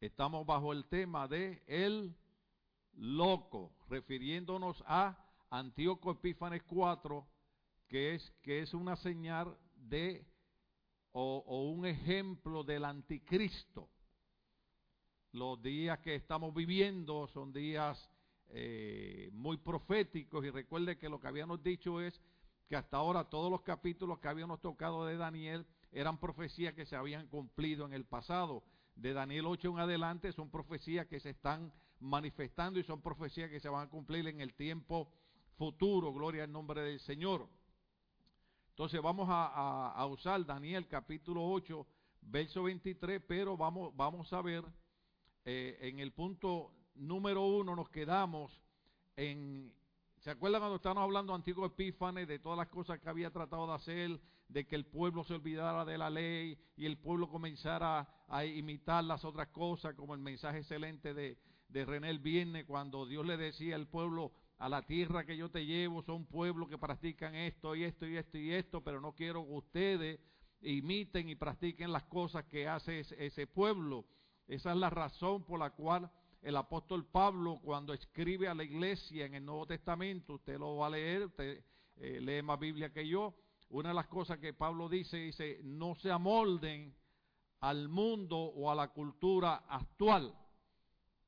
Estamos bajo el tema de el loco, refiriéndonos a Antíoco Epífanes 4, que es, que es una señal de o, un ejemplo del anticristo. Los días que estamos viviendo son días eh, muy proféticos y recuerde que lo que habíamos dicho es que hasta ahora todos los capítulos que habíamos tocado de Daniel eran profecías que se habían cumplido en el pasado. De Daniel 8 en adelante son profecías que se están manifestando y son profecías que se van a cumplir en el tiempo futuro. Gloria al nombre del Señor. Entonces vamos a, usar Daniel capítulo 8, verso 23, pero vamos, vamos a ver eh, en el punto número uno nos quedamos en, ¿se acuerdan cuando estábamos hablando antiguo Epífanes de todas las cosas que había tratado de hacer, de que el pueblo se olvidara de la ley y el pueblo comenzara a imitar las otras cosas, como el mensaje excelente de, de René el Viernes, cuando Dios le decía al pueblo, a la tierra que yo te llevo, son pueblos que practican esto y esto y esto y esto, pero no quiero que ustedes imiten y practiquen las cosas que hace ese pueblo. Esa es la razón por la cual el apóstol Pablo, cuando escribe a la iglesia en el Nuevo Testamento, usted lo va a leer, usted eh, lee más Biblia que yo, una de las cosas que Pablo dice, dice, no se amolden al mundo o a la cultura actual.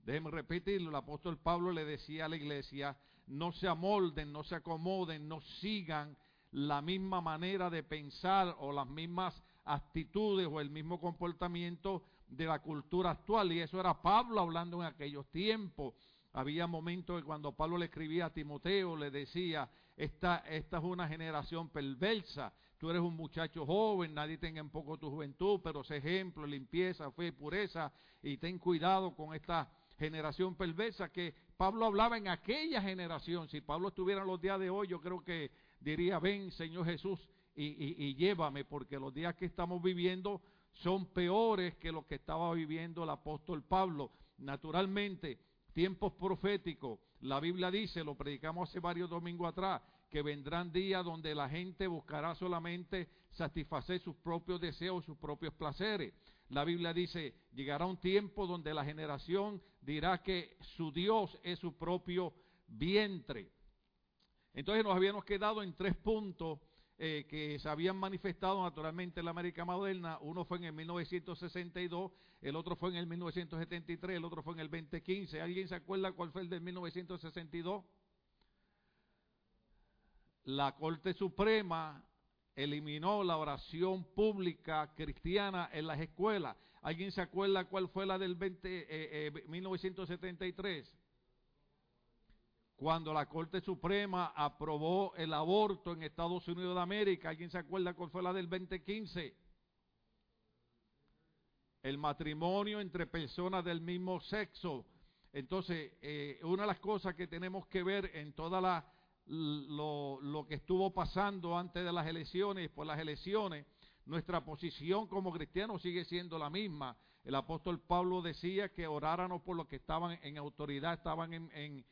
Déjeme repetirlo, el apóstol Pablo le decía a la iglesia, no se amolden, no se acomoden, no sigan la misma manera de pensar o las mismas actitudes o el mismo comportamiento de la cultura actual. Y eso era Pablo hablando en aquellos tiempos. Había momentos que cuando Pablo le escribía a Timoteo, le decía, esta, esta es una generación perversa, tú eres un muchacho joven, nadie tenga en poco tu juventud, pero sé ejemplo, limpieza, fe, pureza, y ten cuidado con esta generación perversa que Pablo hablaba en aquella generación. Si Pablo estuviera en los días de hoy, yo creo que diría, ven Señor Jesús y, y llévame, porque los días que estamos viviendo son peores que los que estaba viviendo el apóstol Pablo. Naturalmente, tiempos proféticos, la Biblia dice, lo predicamos hace varios domingos atrás, que vendrán días donde la gente buscará solamente satisfacer sus propios deseos, sus propios placeres. La Biblia dice, llegará un tiempo donde la generación dirá que su Dios es su propio vientre. Entonces nos habíamos quedado en tres puntos eh, que se habían manifestado naturalmente en la América moderna. Uno fue en el 1962, el otro fue en el 1973, el otro fue en el 2015. ¿Alguien se acuerda cuál fue el del 1962? La Corte Suprema eliminó la oración pública cristiana en las escuelas. ¿Alguien se acuerda cuál fue la del 20, eh, 1973? Cuando la Corte Suprema aprobó el aborto en Estados Unidos de América. ¿Alguien se acuerda cuál fue la del 2015? El matrimonio entre personas del mismo sexo. Entonces, eh, una de las cosas que tenemos que ver en toda la lo, lo que estuvo pasando antes de las elecciones y por las elecciones, nuestra posición como cristianos sigue siendo la misma. El apóstol Pablo decía que oráramos por los que estaban en autoridad, estaban en, en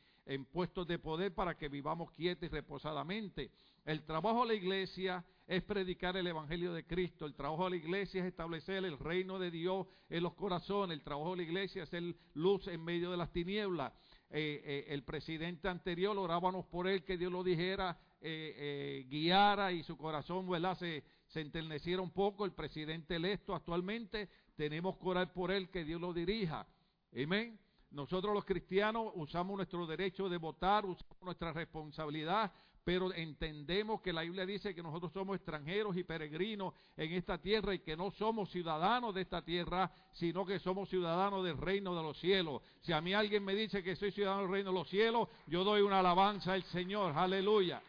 puestos de poder para que vivamos quietos y reposadamente. El trabajo de la iglesia es predicar el Evangelio de Cristo. El trabajo de la iglesia es establecer el reino de Dios en los corazones. El trabajo de la iglesia es ser luz en medio de las tinieblas. Eh, eh, el presidente anterior, orábamos por él, que Dios lo dijera, eh, guiara y su corazón Se, se enterneciera un poco. El presidente electo actualmente, tenemos que orar por él, que Dios lo dirija. Amén. Nosotros los cristianos usamos nuestro derecho de votar, usamos nuestra responsabilidad, pero entendemos que la Biblia dice que nosotros somos extranjeros y peregrinos en esta tierra y que no somos ciudadanos de esta tierra, sino que somos ciudadanos del reino de los cielos. Si a mí alguien me dice que soy ciudadano del reino de los cielos, yo doy una alabanza al Señor, aleluya.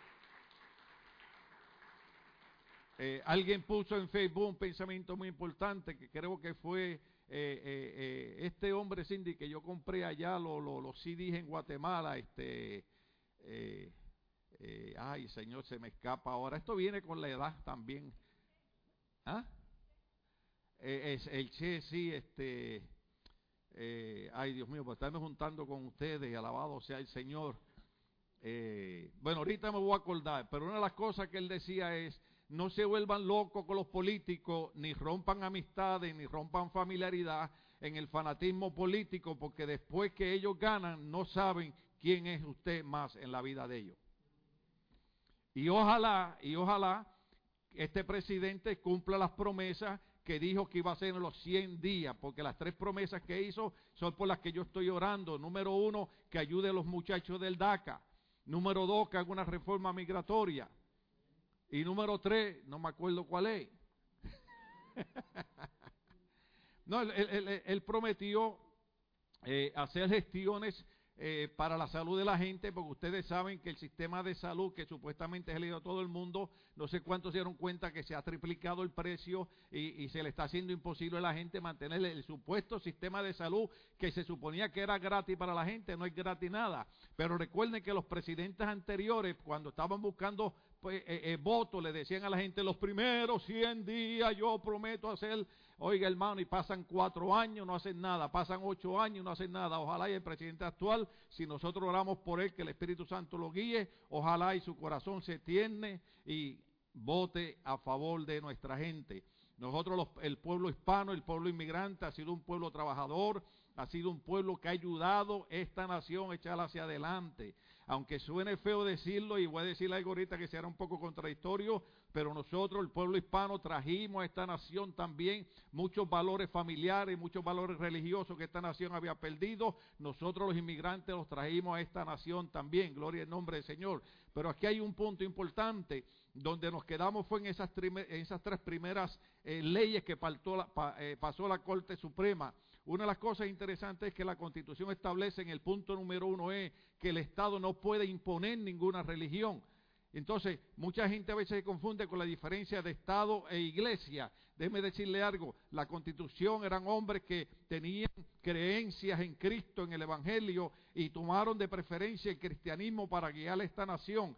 Eh, alguien puso en Facebook un pensamiento muy importante que creo que fue eh, eh, eh, este hombre Cindy que yo compré allá los lo, lo CDs en Guatemala, este, ay Señor, se me escapa ahora. Esto viene con la edad también. ¿Ah? es el Che, sí, este, ay Dios mío, pues estarme juntando con ustedes, alabado sea el Señor. bueno, ahorita me voy a acordar, pero una de las cosas que él decía es, no se vuelvan locos con los políticos, ni rompan amistades, ni rompan familiaridad. en el fanatismo político, porque después que ellos ganan no saben quién es usted más en la vida de ellos. Y ojalá, y ojalá este presidente cumpla las promesas que dijo que iba a hacer en los 100 días, porque las tres promesas que hizo son por las que yo estoy orando. Número uno, que ayude a los muchachos del DACA. Número dos, que haga una reforma migratoria. Y número tres, no me acuerdo cuál es. no, él, prometió eh, hacer gestiones eh, para la salud de la gente, porque ustedes saben que el sistema de salud, que supuestamente es el a todo el mundo, no sé cuántos se dieron cuenta que se ha triplicado el precio y, se le está haciendo imposible a la gente mantener el, supuesto sistema de salud que se suponía que era gratis para la gente, no es gratis nada. Pero recuerden que los presidentes anteriores, cuando estaban buscando pues, eh, eh, votos, le decían a la gente, los primeros 100 días yo prometo hacer Oiga, hermano, y pasan cuatro años, no hacen nada, pasan ocho años, no hacen nada. Ojalá y el presidente actual, si nosotros oramos por él, que el Espíritu Santo lo guíe, ojalá y su corazón se tiene y vote a favor de nuestra gente. Nosotros, el pueblo hispano, el pueblo inmigrante, ha sido un pueblo trabajador, ha sido un pueblo que ha ayudado esta nación a echarla hacia adelante aunque suene feo decirlo, y voy a decir algo ahorita que será un poco contradictorio, pero nosotros, el pueblo hispano, trajimos a esta nación también muchos valores familiares, muchos valores religiosos que esta nación había perdido. Nosotros los inmigrantes los trajimos a esta nación también, gloria al nombre del Señor. Pero aquí hay un punto importante, donde nos quedamos fue en esas, esas tres primeras eh, leyes que eh, pasó la Corte Suprema. Una de las cosas interesantes es que la Constitución establece en el punto número uno es que el Estado no puede imponer ninguna religión. Entonces, mucha gente a veces se confunde con la diferencia de Estado e Iglesia. Déjeme decirle algo, la Constitución eran hombres que tenían creencias en Cristo, en el Evangelio, y tomaron de preferencia el cristianismo para guiar a esta nación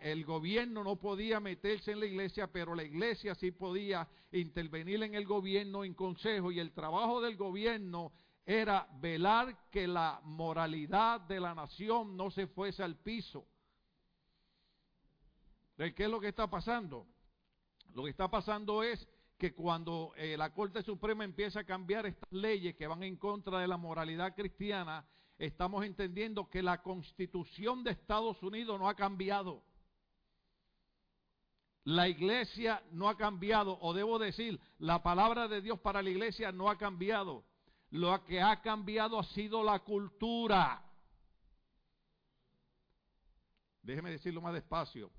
el gobierno no podía meterse en la iglesia, pero la iglesia sí podía intervenir en el gobierno en consejo y el trabajo del gobierno era velar que la moralidad de la nación no se fuese al piso. ¿Qué es lo que está pasando? Lo que está pasando es que cuando eh, la Corte Suprema empieza a cambiar estas leyes que van en contra de la moralidad cristiana, estamos entendiendo que la constitución de Estados Unidos no ha cambiado. La iglesia no ha cambiado, o debo decir, la palabra de Dios para la iglesia no ha cambiado. Lo que ha cambiado ha sido la cultura. Déjeme decirlo más despacio.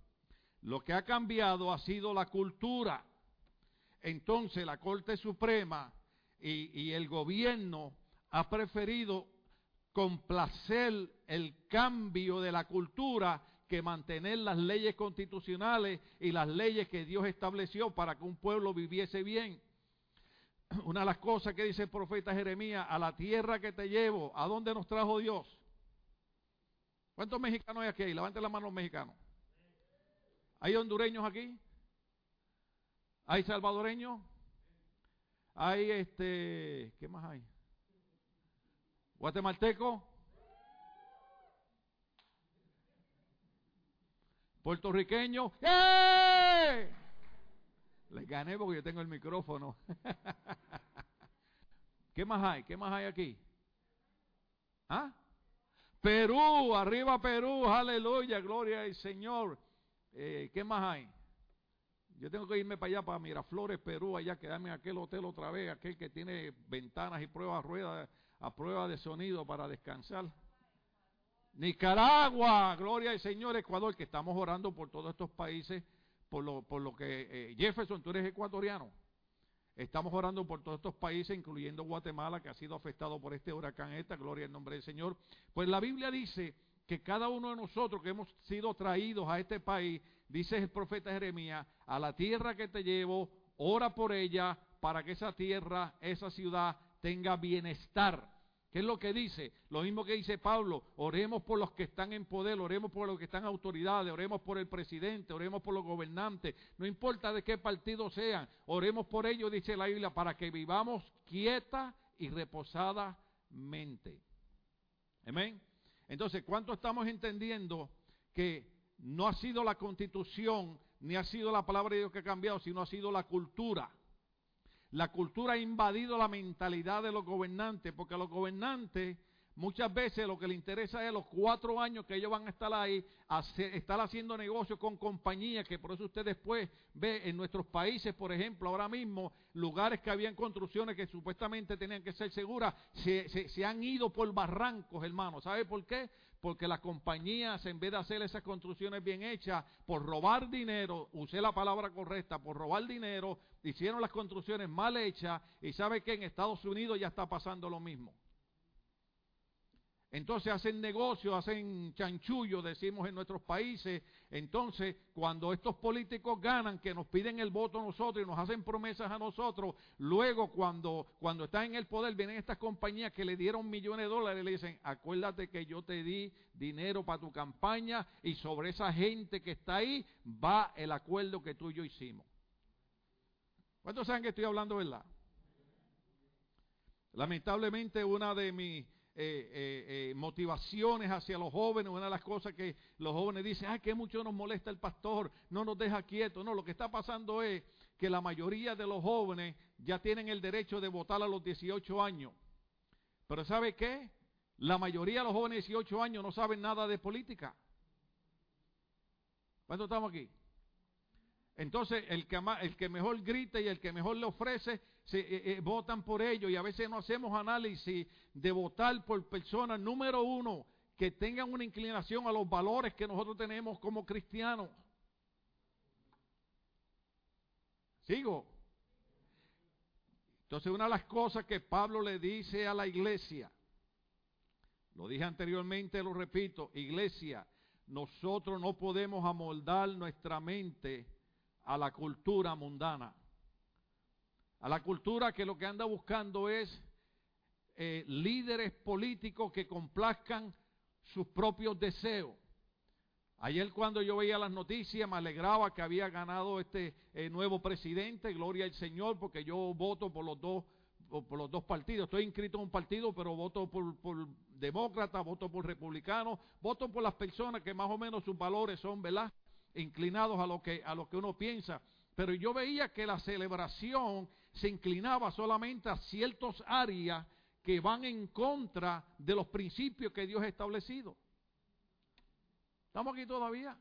Lo que ha cambiado ha sido la cultura. Entonces la Corte Suprema y, el gobierno ha preferido complacer el cambio de la cultura que mantener las leyes constitucionales y las leyes que Dios estableció para que un pueblo viviese bien. Una de las cosas que dice el profeta Jeremías, a la tierra que te llevo, ¿a dónde nos trajo Dios? ¿Cuántos mexicanos hay aquí? Levanten la mano los mexicanos. ¿Hay hondureños aquí? ¿Hay salvadoreños? ¿Hay este, qué más hay? guatemalteco, puertorriqueño, ¡eh! Les gané porque yo tengo el micrófono. ¿Qué más hay? ¿Qué más hay aquí? ¿Ah? Perú, arriba Perú, aleluya, gloria al Señor. Eh, ¿Qué más hay? Yo tengo que irme para allá, para Miraflores, Perú, allá quedarme en aquel hotel otra vez, aquel que tiene ventanas y pruebas ruedas a prueba de sonido para descansar. Nicaragua, gloria al Señor, Ecuador, que estamos orando por todos estos países, por lo, por lo que eh, Jefferson, tú eres ecuatoriano. Estamos orando por todos estos países, incluyendo Guatemala, que ha sido afectado por este huracán esta, gloria al nombre del Señor. Pues la Biblia dice que cada uno de nosotros que hemos sido traídos a este país, dice el profeta Jeremías, a la tierra que te llevo, ora por ella, para que esa tierra, esa ciudad, tenga bienestar. ¿Qué es lo que dice? Lo mismo que dice Pablo, oremos por los que están en poder, oremos por los que están en autoridades, oremos por el presidente, oremos por los gobernantes, no importa de qué partido sean, oremos por ellos, dice la Biblia, para que vivamos quieta y reposadamente. Amén. Entonces, ¿cuánto estamos entendiendo que no ha sido la constitución, ni ha sido la palabra de Dios que ha cambiado, sino ha sido la cultura? La cultura ha invadido la mentalidad de los gobernantes, porque los gobernantes muchas veces lo que les interesa es los cuatro años que ellos van a estar ahí, estar haciendo negocios con compañías, que por eso usted después ve en nuestros países, por ejemplo, ahora mismo, lugares que habían construcciones que supuestamente tenían que ser seguras, se, se han ido por barrancos, hermano. ¿Sabe por qué? porque las compañías, en vez de hacer esas construcciones bien hechas, por robar dinero, usé la palabra correcta, por robar dinero, hicieron las construcciones mal hechas y sabe que en Estados Unidos ya está pasando lo mismo. Entonces hacen negocio, hacen chanchullo, decimos en nuestros países. Entonces, cuando estos políticos ganan, que nos piden el voto a nosotros y nos hacen promesas a nosotros, luego cuando, cuando están en el poder, vienen estas compañías que le dieron millones de dólares y le dicen, acuérdate que yo te di dinero para tu campaña y sobre esa gente que está ahí va el acuerdo que tú y yo hicimos. ¿Cuántos saben que estoy hablando verdad? Lamentablemente una de mis eh, eh, eh, motivaciones hacia los jóvenes, una de las cosas que los jóvenes dicen, ay, que mucho nos molesta el pastor, no nos deja quietos. No, lo que está pasando es que la mayoría de los jóvenes ya tienen el derecho de votar a los 18 años. Pero ¿sabe qué? La mayoría de los jóvenes de 18 años no saben nada de política. ¿Cuántos estamos aquí? Entonces, el que, el que mejor grita y el que mejor le ofrece, se, eh, eh, votan por ellos. Y a veces no hacemos análisis de votar por personas, número uno, que tengan una inclinación a los valores que nosotros tenemos como cristianos. ¿Sigo? Entonces, una de las cosas que Pablo le dice a la iglesia, lo dije anteriormente, lo repito, iglesia, nosotros no podemos amoldar nuestra mente a la cultura mundana. A la cultura que lo que anda buscando es eh, líderes políticos que complazcan sus propios deseos. Ayer cuando yo veía las noticias me alegraba que había ganado este eh, nuevo presidente, gloria al Señor, porque yo voto por los dos por los dos partidos. Estoy inscrito en un partido, pero voto por, demócrata, voto por republicano, voto por las personas que más o menos sus valores son, ¿verdad? Inclinados a lo que a lo que uno piensa, pero yo veía que la celebración se inclinaba solamente a ciertas áreas que van en contra de los principios que Dios ha establecido. ¿Estamos aquí todavía?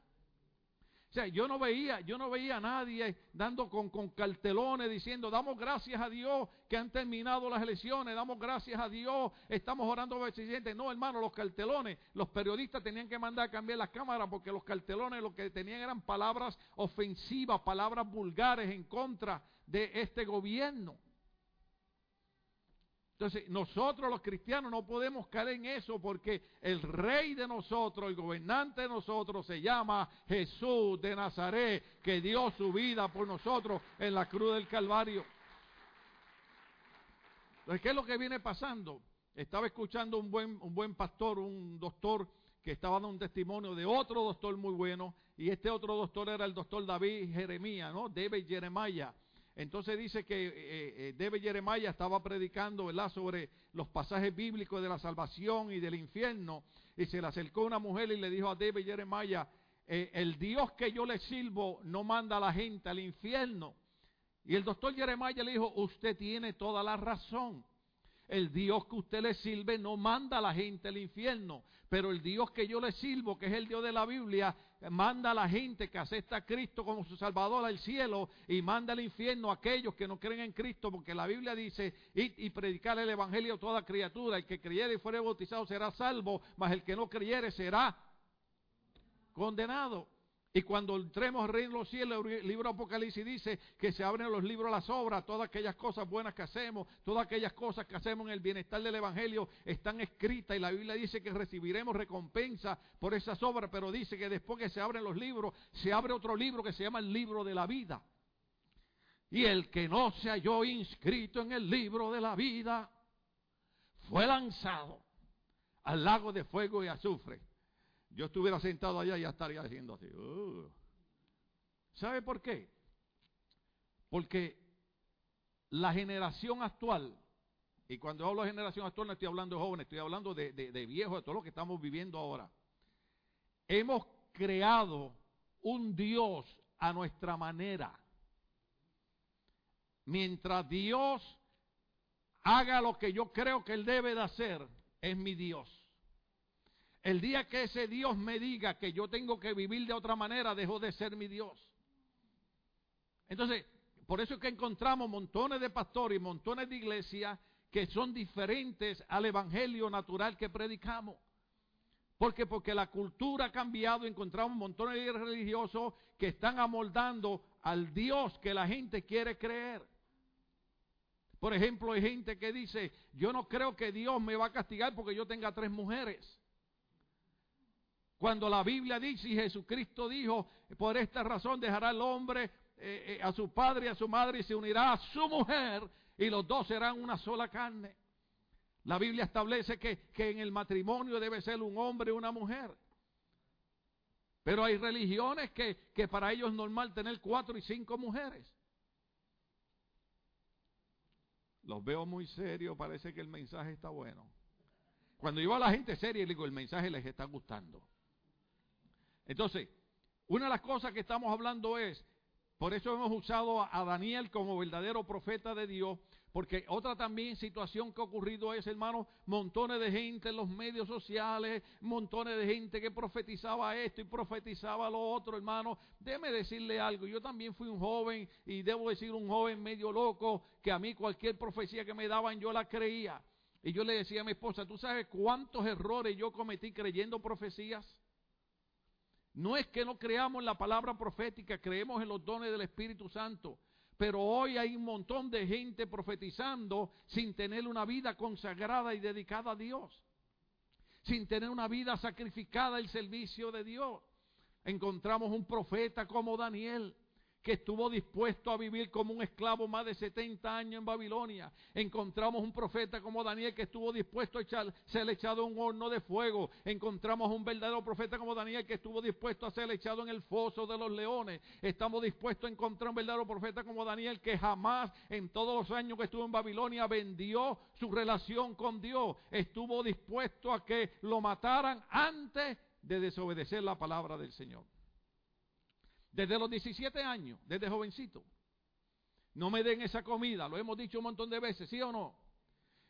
O sea, yo no veía, yo no veía a nadie dando con, cartelones diciendo, damos gracias a Dios que han terminado las elecciones, damos gracias a Dios, estamos orando por el presidente. No, hermano, los cartelones, los periodistas tenían que mandar a cambiar las cámaras porque los cartelones lo que tenían eran palabras ofensivas, palabras vulgares en contra de este gobierno. Entonces, nosotros los cristianos no podemos caer en eso porque el rey de nosotros, el gobernante de nosotros se llama Jesús de Nazaret, que dio su vida por nosotros en la cruz del Calvario. Entonces, ¿qué es lo que viene pasando? Estaba escuchando un buen, un buen pastor, un doctor que estaba dando un testimonio de otro doctor muy bueno, y este otro doctor era el doctor David Jeremías, ¿no? David Jeremiah entonces dice que eh, eh Debe Jeremiah estaba predicando ¿verdad? sobre los pasajes bíblicos de la salvación y del infierno. Y se le acercó una mujer y le dijo a Debe Jeremiah, eh, el Dios que yo le sirvo no manda a la gente al infierno. Y el doctor Jeremiah le dijo, usted tiene toda la razón. El Dios que usted le sirve no manda a la gente al infierno, pero el Dios que yo le sirvo, que es el Dios de la Biblia, manda a la gente que acepta a Cristo como su Salvador al cielo y manda al infierno a aquellos que no creen en Cristo, porque la Biblia dice, y predicar el Evangelio a toda criatura, el que creyere y fuere bautizado será salvo, mas el que no creyere será condenado. Y cuando entremos al reino de los cielos, el libro Apocalipsis dice que se abren los libros las obras, todas aquellas cosas buenas que hacemos, todas aquellas cosas que hacemos en el bienestar del Evangelio están escritas y la Biblia dice que recibiremos recompensa por esas obras, pero dice que después que se abren los libros, se abre otro libro que se llama el libro de la vida. Y el que no se halló inscrito en el libro de la vida fue lanzado al lago de fuego y azufre yo estuviera sentado allá y ya estaría haciendo así. Uh. ¿Sabe por qué? Porque la generación actual, y cuando hablo de generación actual no estoy hablando de jóvenes, estoy hablando de, de viejos, de todo lo que estamos viviendo ahora. Hemos creado un Dios a nuestra manera. mientras Dios haga lo que yo creo que Él debe de hacer, es mi Dios. El día que ese Dios me diga que yo tengo que vivir de otra manera, dejó de ser mi Dios. Entonces, por eso es que encontramos montones de pastores y montones de iglesias que son diferentes al evangelio natural que predicamos. ¿Por qué? Porque la cultura ha cambiado, encontramos montones de religiosos que están amoldando al Dios que la gente quiere creer. Por ejemplo, hay gente que dice, yo no creo que Dios me va a castigar porque yo tenga tres mujeres. Cuando la Biblia dice y Jesucristo dijo, por esta razón dejará el hombre eh, eh, a su padre y a su madre y se unirá a su mujer y los dos serán una sola carne. La Biblia establece que, en el matrimonio debe ser un hombre y una mujer. Pero hay religiones que, que para ellos es normal tener cuatro y cinco mujeres. Los veo muy serios, parece que el mensaje está bueno. Cuando yo a la gente seria, le digo, el mensaje les está gustando. Entonces, una de las cosas que estamos hablando es, por eso hemos usado a Daniel como verdadero profeta de Dios, porque otra también situación que ha ocurrido es, hermano, montones de gente en los medios sociales, montones de gente que profetizaba esto y profetizaba lo otro, hermano. Déjeme decirle algo, yo también fui un joven y debo decir un joven medio loco, que a mí cualquier profecía que me daban yo la creía. Y yo le decía a mi esposa, ¿tú sabes cuántos errores yo cometí creyendo profecías? No es que no creamos en la palabra profética, creemos en los dones del Espíritu Santo. Pero hoy hay un montón de gente profetizando sin tener una vida consagrada y dedicada a Dios. Sin tener una vida sacrificada al servicio de Dios. Encontramos un profeta como Daniel que estuvo dispuesto a vivir como un esclavo más de 70 años en Babilonia. Encontramos un profeta como Daniel que estuvo dispuesto a ser echado en un horno de fuego. Encontramos un verdadero profeta como Daniel que estuvo dispuesto a ser echado en el foso de los leones. Estamos dispuestos a encontrar un verdadero profeta como Daniel que jamás en todos los años que estuvo en Babilonia vendió su relación con Dios. Estuvo dispuesto a que lo mataran antes de desobedecer la palabra del Señor. Desde los 17 años, desde jovencito. No me den esa comida, lo hemos dicho un montón de veces, ¿sí o no?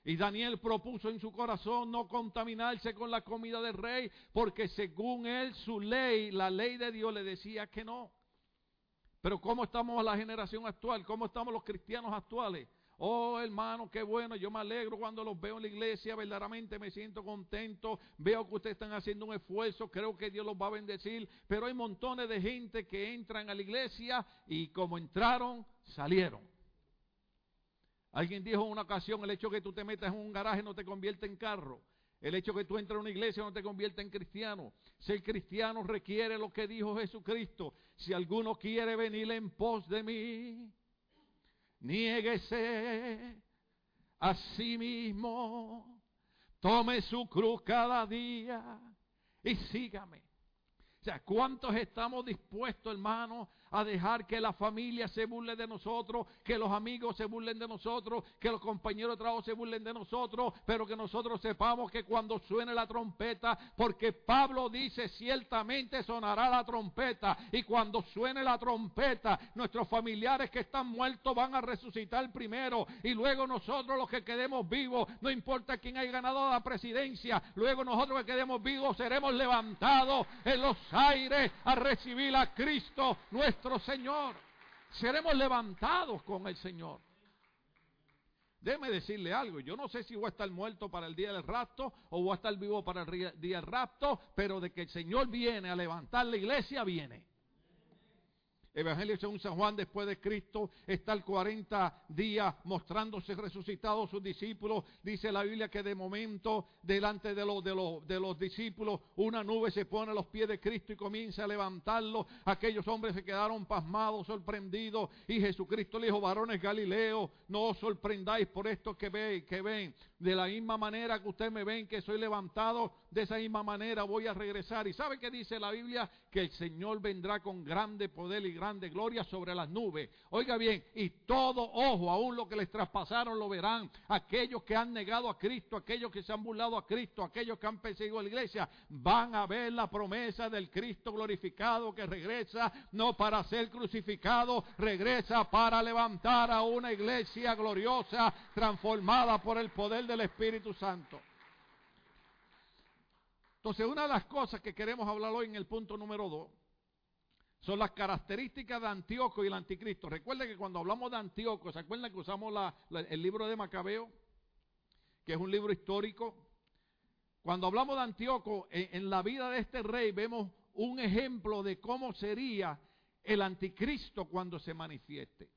Y Daniel propuso en su corazón no contaminarse con la comida del rey, porque según él, su ley, la ley de Dios le decía que no. Pero ¿cómo estamos la generación actual? ¿Cómo estamos los cristianos actuales? Oh, hermano, qué bueno. Yo me alegro cuando los veo en la iglesia. Verdaderamente me siento contento. Veo que ustedes están haciendo un esfuerzo. Creo que Dios los va a bendecir. Pero hay montones de gente que entran a la iglesia y como entraron, salieron. Alguien dijo en una ocasión, el hecho de que tú te metas en un garaje no te convierte en carro. El hecho de que tú entres a una iglesia no te convierte en cristiano. Ser cristiano requiere lo que dijo Jesucristo. Si alguno quiere venir en pos de mí, niéguese a sí mismo, tome su cruz cada día y sígame. O sea, ¿cuántos estamos dispuestos, hermanos, a dejar que la familia se burle de nosotros, que los amigos se burlen de nosotros, que los compañeros de trabajo se burlen de nosotros, pero que nosotros sepamos que cuando suene la trompeta, porque Pablo dice, ciertamente sonará la trompeta, y cuando suene la trompeta, nuestros familiares que están muertos van a resucitar primero, y luego nosotros los que quedemos vivos, no importa quién haya ganado la presidencia, luego nosotros que quedemos vivos seremos levantados en los aires a recibir a Cristo nuestro nuestro Señor. Seremos levantados con el Señor. Déjeme decirle algo, yo no sé si voy a estar muerto para el día del rapto o voy a estar vivo para el día del rapto, pero de que el Señor viene a levantar la iglesia, viene. Evangelio según San Juan, después de Cristo, está el 40 días mostrándose resucitado sus discípulos. Dice la Biblia que de momento, delante de los, de, los, de los discípulos, una nube se pone a los pies de Cristo y comienza a levantarlo. Aquellos hombres se quedaron pasmados, sorprendidos. Y Jesucristo le dijo, varones Galileo, no os sorprendáis por esto que, ve, que ven De la misma manera que ustedes me ven que soy levantado, de esa misma manera voy a regresar. ¿Y sabe qué dice la Biblia? Que el Señor vendrá con grande poder y grande gloria sobre las nubes. Oiga bien, y todo ojo, aún lo que les traspasaron lo verán. Aquellos que han negado a Cristo, aquellos que se han burlado a Cristo, aquellos que han perseguido a la iglesia, van a ver la promesa del Cristo glorificado que regresa no para ser crucificado, regresa para levantar a una iglesia gloriosa, transformada por el poder del Espíritu Santo. Entonces, una de las cosas que queremos hablar hoy en el punto número dos son las características de Antíoco y el anticristo. Recuerden que cuando hablamos de Antíoco, ¿se acuerdan que usamos el libro de Macabeo? Que es un libro histórico. Cuando hablamos de Antíoco, en la vida de este rey vemos un ejemplo de cómo sería el anticristo cuando se manifieste.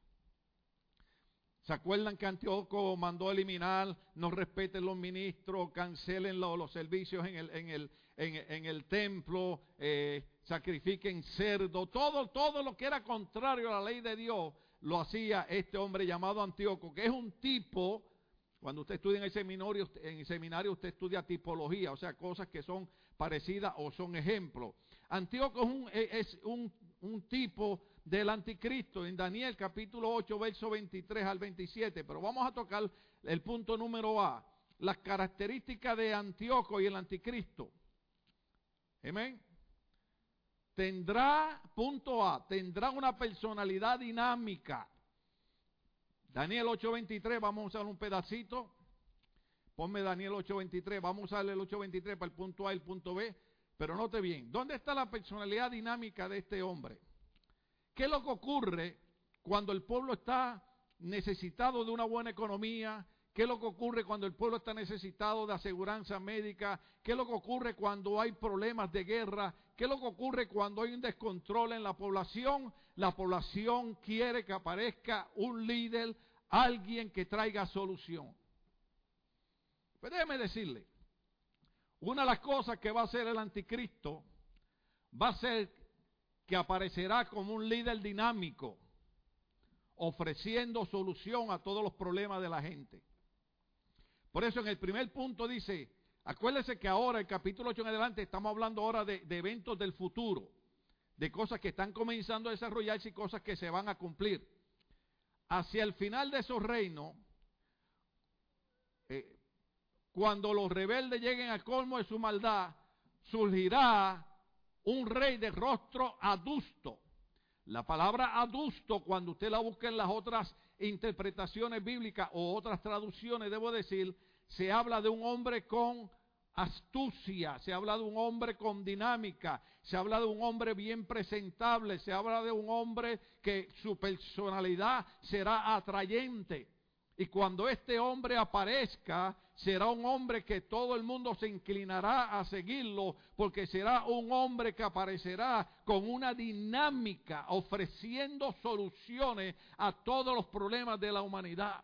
¿Se acuerdan que Antíoco mandó eliminar, no respeten los ministros, cancelen los, servicios en el, en el, en, el templo, eh, sacrifiquen cerdo, todo, todo lo que era contrario a la ley de Dios, lo hacía este hombre llamado Antíoco, que es un tipo, cuando usted estudia en el seminario, en el seminario usted estudia tipología, o sea, cosas que son parecidas o son ejemplos. Antíoco es un, es un, un tipo del anticristo en Daniel capítulo 8, verso 23 al 27. Pero vamos a tocar el punto número A, las características de Antíoco y el anticristo. Amén. Tendrá, punto A, tendrá una personalidad dinámica. Daniel 8:23, vamos a usar un pedacito. Ponme Daniel 8:23, vamos a usarle el 8:23 para el punto A y el punto B. Pero note bien, ¿dónde está la personalidad dinámica de este hombre? ¿Qué es lo que ocurre cuando el pueblo está necesitado de una buena economía? ¿Qué es lo que ocurre cuando el pueblo está necesitado de aseguranza médica? ¿Qué es lo que ocurre cuando hay problemas de guerra? ¿Qué es lo que ocurre cuando hay un descontrol en la población? La población quiere que aparezca un líder, alguien que traiga solución. Pues déjeme decirle, una de las cosas que va a hacer el anticristo va a ser que aparecerá como un líder dinámico, ofreciendo solución a todos los problemas de la gente. Por eso en el primer punto dice, acuérdese que ahora, el capítulo 8 en adelante, estamos hablando ahora de, eventos del futuro, de cosas que están comenzando a desarrollarse y cosas que se van a cumplir. Hacia el final de esos reinos, eh, cuando los rebeldes lleguen al colmo de su maldad, surgirá un rey de rostro adusto. La palabra adusto, cuando usted la busca en las otras interpretaciones bíblicas o otras traducciones, debo decir, se habla de un hombre con astucia, se habla de un hombre con dinámica, se habla de un hombre bien presentable, se habla de un hombre que su personalidad será atrayente. Y cuando este hombre aparezca, será un hombre que todo el mundo se inclinará a seguirlo, porque será un hombre que aparecerá con una dinámica, ofreciendo soluciones a todos los problemas de la humanidad.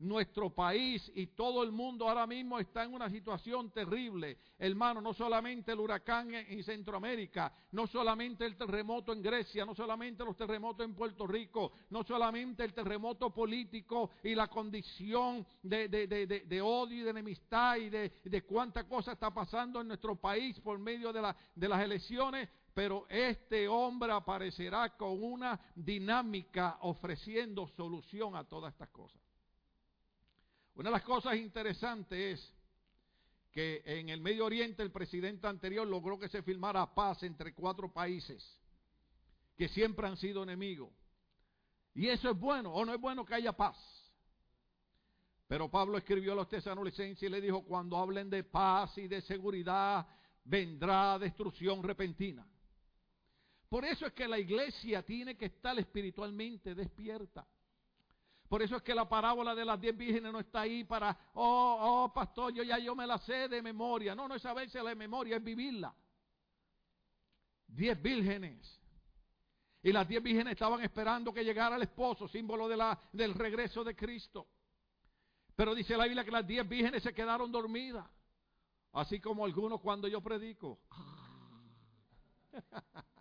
Nuestro país y todo el mundo ahora mismo está en una situación terrible. Hermano, no solamente el huracán en Centroamérica, no solamente el terremoto en Grecia, no solamente los terremotos en Puerto Rico, no solamente el terremoto político y la condición de, odio y de enemistad y de, cuánta cosa está pasando en nuestro país por medio de, de las elecciones, pero este hombre aparecerá con una dinámica ofreciendo solución a todas estas cosas. Una de las cosas interesantes es que en el Medio Oriente el presidente anterior logró que se firmara paz entre cuatro países que siempre han sido enemigos. Y eso es bueno, o no es bueno que haya paz. Pero Pablo escribió a los tesanolicenses y le dijo, cuando hablen de paz y de seguridad, vendrá destrucción repentina. Por eso es que la iglesia tiene que estar espiritualmente despierta. Por eso es que la parábola de las diez vírgenes no está ahí para, oh, oh, pastor, yo ya yo me la sé de memoria. No, no es saberse la de memoria, es vivirla. Diez vírgenes. Y las diez vírgenes estaban esperando que llegara el esposo, símbolo de la, del regreso de Cristo. Pero dice la Biblia que las diez vírgenes se quedaron dormidas. Así como algunos cuando yo predico.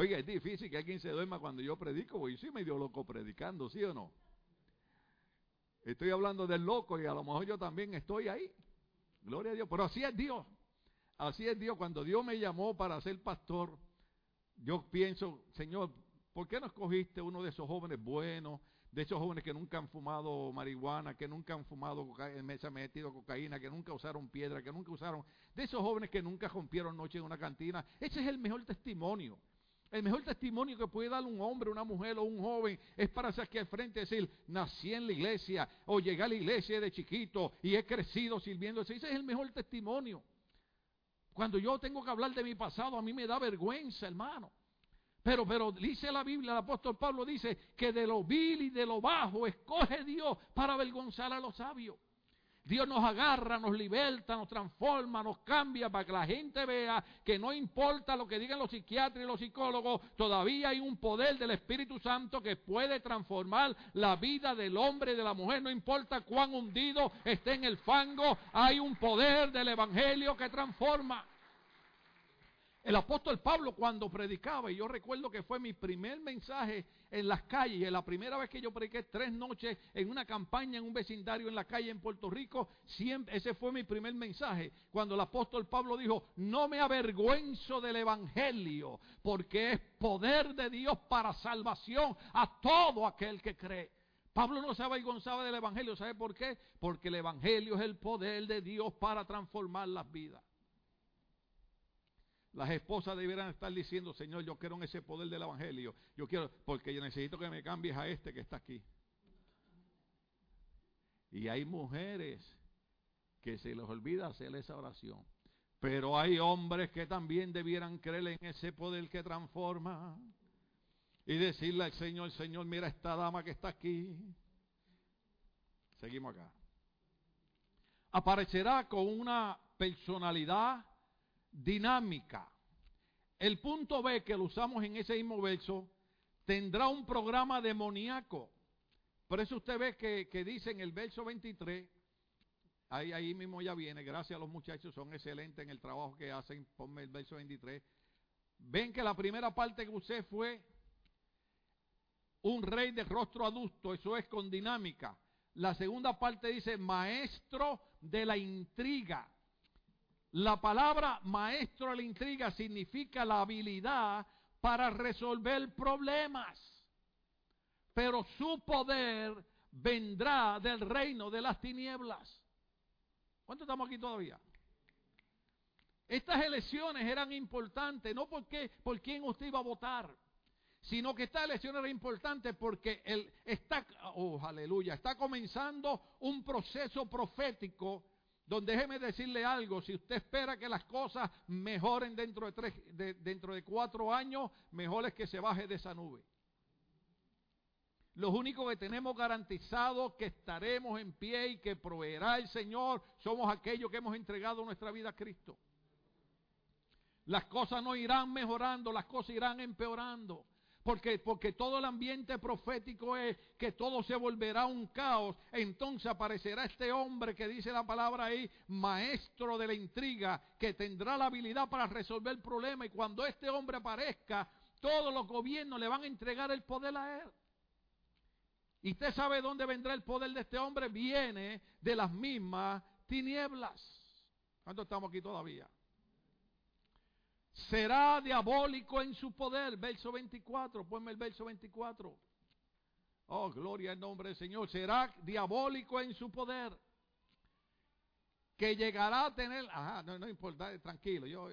Oiga, es difícil que alguien se duerma cuando yo predico, porque yo soy medio loco predicando, ¿sí o no? Estoy hablando del loco y a lo mejor yo también estoy ahí. Gloria a Dios. Pero así es Dios. Así es Dios. Cuando Dios me llamó para ser pastor, yo pienso, Señor, ¿por qué no escogiste uno de esos jóvenes buenos? De esos jóvenes que nunca han fumado marihuana, que nunca han fumado, han metido cocaína, que nunca usaron piedra, que nunca usaron. De esos jóvenes que nunca rompieron noche en una cantina. Ese es el mejor testimonio. El mejor testimonio que puede dar un hombre, una mujer o un joven es para ser aquí al frente decir, nací en la iglesia o llegué a la iglesia de chiquito y he crecido sirviendo. Ese es el mejor testimonio. Cuando yo tengo que hablar de mi pasado, a mí me da vergüenza, hermano. Pero, pero dice la Biblia, el apóstol Pablo dice que de lo vil y de lo bajo escoge Dios para avergonzar a los sabios. Dios nos agarra, nos liberta, nos transforma, nos cambia para que la gente vea que no importa lo que digan los psiquiatras y los psicólogos, todavía hay un poder del Espíritu Santo que puede transformar la vida del hombre y de la mujer. No importa cuán hundido esté en el fango, hay un poder del Evangelio que transforma. El apóstol Pablo cuando predicaba, y yo recuerdo que fue mi primer mensaje en las calles, la primera vez que yo prediqué tres noches en una campaña en un vecindario en la calle en Puerto Rico, siempre, ese fue mi primer mensaje, cuando el apóstol Pablo dijo, no me avergüenzo del Evangelio, porque es poder de Dios para salvación a todo aquel que cree. Pablo no se avergonzaba del Evangelio, ¿sabe por qué? Porque el Evangelio es el poder de Dios para transformar las vidas. Las esposas debieran estar diciendo, Señor, yo quiero en ese poder del Evangelio. Yo quiero, porque yo necesito que me cambies a este que está aquí. Y hay mujeres que se les olvida hacer esa oración. Pero hay hombres que también debieran creer en ese poder que transforma. Y decirle al Señor, Señor, mira esta dama que está aquí. Seguimos acá. Aparecerá con una personalidad dinámica. El punto B que lo usamos en ese mismo verso tendrá un programa demoníaco. Por eso usted ve que, dice en el verso 23, ahí, ahí mismo ya viene, gracias a los muchachos, son excelentes en el trabajo que hacen, ponme el verso 23. Ven que la primera parte que usé fue un rey de rostro adusto, eso es con dinámica. La segunda parte dice maestro de la intriga. La palabra maestro de la intriga significa la habilidad para resolver problemas. Pero su poder vendrá del reino de las tinieblas. ¿Cuánto estamos aquí todavía? Estas elecciones eran importantes, no porque por quién usted iba a votar, sino que esta elección era importante porque él está, oh aleluya, está comenzando un proceso profético donde déjeme decirle algo, si usted espera que las cosas mejoren dentro de, tres, dentro de cuatro años, mejor es que se baje de esa nube. Los únicos que tenemos garantizado que estaremos en pie y que proveerá el Señor somos aquellos que hemos entregado nuestra vida a Cristo. Las cosas no irán mejorando, las cosas irán empeorando. Porque, porque todo el ambiente profético es que todo se volverá un caos. Entonces aparecerá este hombre que dice la palabra ahí, maestro de la intriga, que tendrá la habilidad para resolver el problema. Y cuando este hombre aparezca, todos los gobiernos le van a entregar el poder a él. ¿Y usted sabe dónde vendrá el poder de este hombre? Viene de las mismas tinieblas. ¿Cuánto estamos aquí todavía? Será diabólico en su poder. Verso 24, ponme el verso 24. Oh, gloria al nombre del Señor. Será diabólico en su poder. Que llegará a tener, ajá, no, importa, tranquilo, yo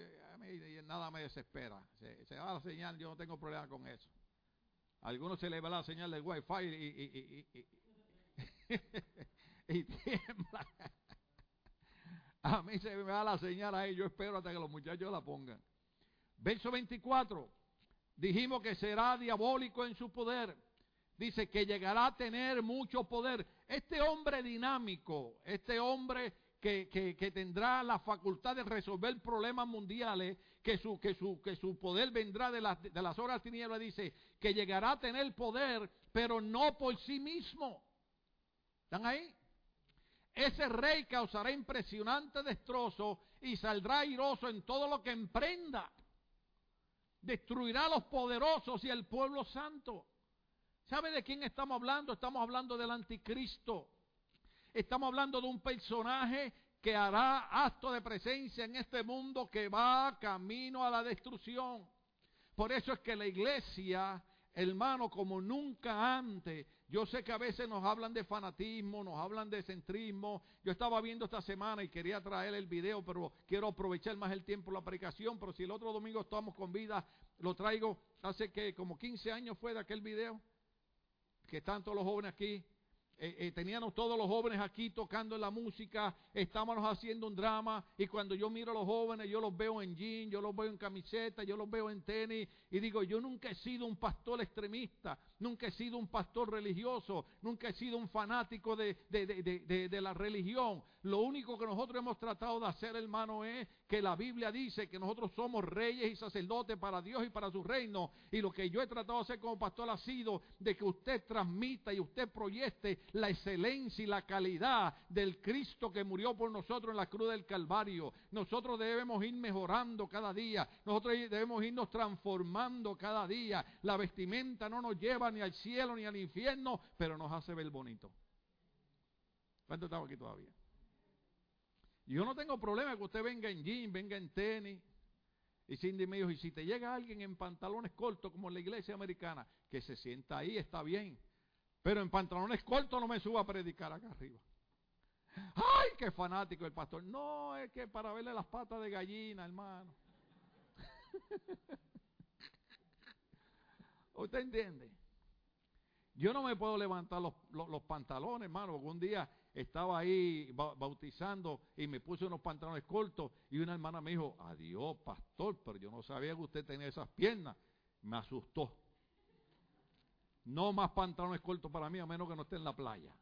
nada me desespera. Se, se, va la señal, yo no tengo problema con eso. A algunos se le va la señal del wifi y, y tiembla. A mí se me va la señal ahí, yo espero hasta que los muchachos la pongan. Verso 24. Dijimos que será diabólico en su poder. Dice que llegará a tener mucho poder. Este hombre dinámico, este hombre que, tendrá la facultad de resolver problemas mundiales, que su, que su, que su poder vendrá de las, de las horas tinieblas, dice que llegará a tener poder, pero no por sí mismo. ¿Están ahí? Ese rey causará impresionante destrozo y saldrá airoso en todo lo que emprenda destruirá a los poderosos y el pueblo santo. ¿Sabe de quién estamos hablando? Estamos hablando del anticristo. Estamos hablando de un personaje que hará acto de presencia en este mundo que va camino a la destrucción. Por eso es que la iglesia, hermano, como nunca antes, yo sé que a veces nos hablan de fanatismo, nos hablan de centrismo. Yo estaba viendo esta semana y quería traer el video, pero quiero aprovechar más el tiempo la predicación. Pero si el otro domingo estamos con vida, lo traigo. Hace que como 15 años fue de aquel video, que están todos los jóvenes aquí. Eh, eh, teníamos todos los jóvenes aquí tocando la música, estábamos haciendo un drama y cuando yo miro a los jóvenes yo los veo en jean, yo los veo en camiseta, yo los veo en tenis y digo, yo nunca he sido un pastor extremista, nunca he sido un pastor religioso, nunca he sido un fanático de la religión. Lo único que nosotros hemos tratado de hacer, hermano, es que la Biblia dice que nosotros somos reyes y sacerdotes para Dios y para su reino. Y lo que yo he tratado de hacer como pastor ha sido de que usted transmita y usted proyecte la excelencia y la calidad del Cristo que murió por nosotros en la cruz del Calvario. Nosotros debemos ir mejorando cada día. Nosotros debemos irnos transformando cada día. La vestimenta no nos lleva ni al cielo ni al infierno, pero nos hace ver bonito. ¿Cuánto estamos aquí todavía? Yo no tengo problema que usted venga en jean, venga en tenis. Y Cindy me dijo, y si te llega alguien en pantalones cortos como en la iglesia americana, que se sienta ahí, está bien. Pero en pantalones cortos no me suba a predicar acá arriba. ¡Ay, qué fanático el pastor! No, es que para verle las patas de gallina, hermano. ¿Usted entiende? Yo no me puedo levantar los, los pantalones, hermano, porque un día estaba ahí bautizando y me puse unos pantalones cortos y una hermana me dijo, adiós pastor, pero yo no sabía que usted tenía esas piernas. Me asustó. No más pantalones cortos para mí a menos que no esté en la playa.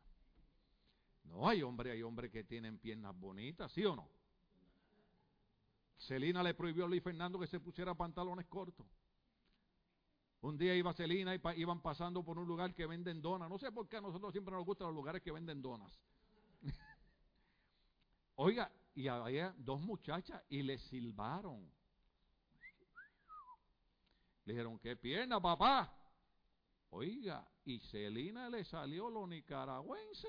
No, hay hombres, hay hombres que tienen piernas bonitas, ¿sí o no? Celina le prohibió a Luis Fernando que se pusiera pantalones cortos. Un día iba Celina y iban pasando por un lugar que venden donas. No sé por qué a nosotros siempre nos gustan los lugares que venden donas. Oiga, y había dos muchachas y le silbaron. Le dijeron, ¿qué pierna, papá? Oiga, y Celina le salió lo nicaragüense.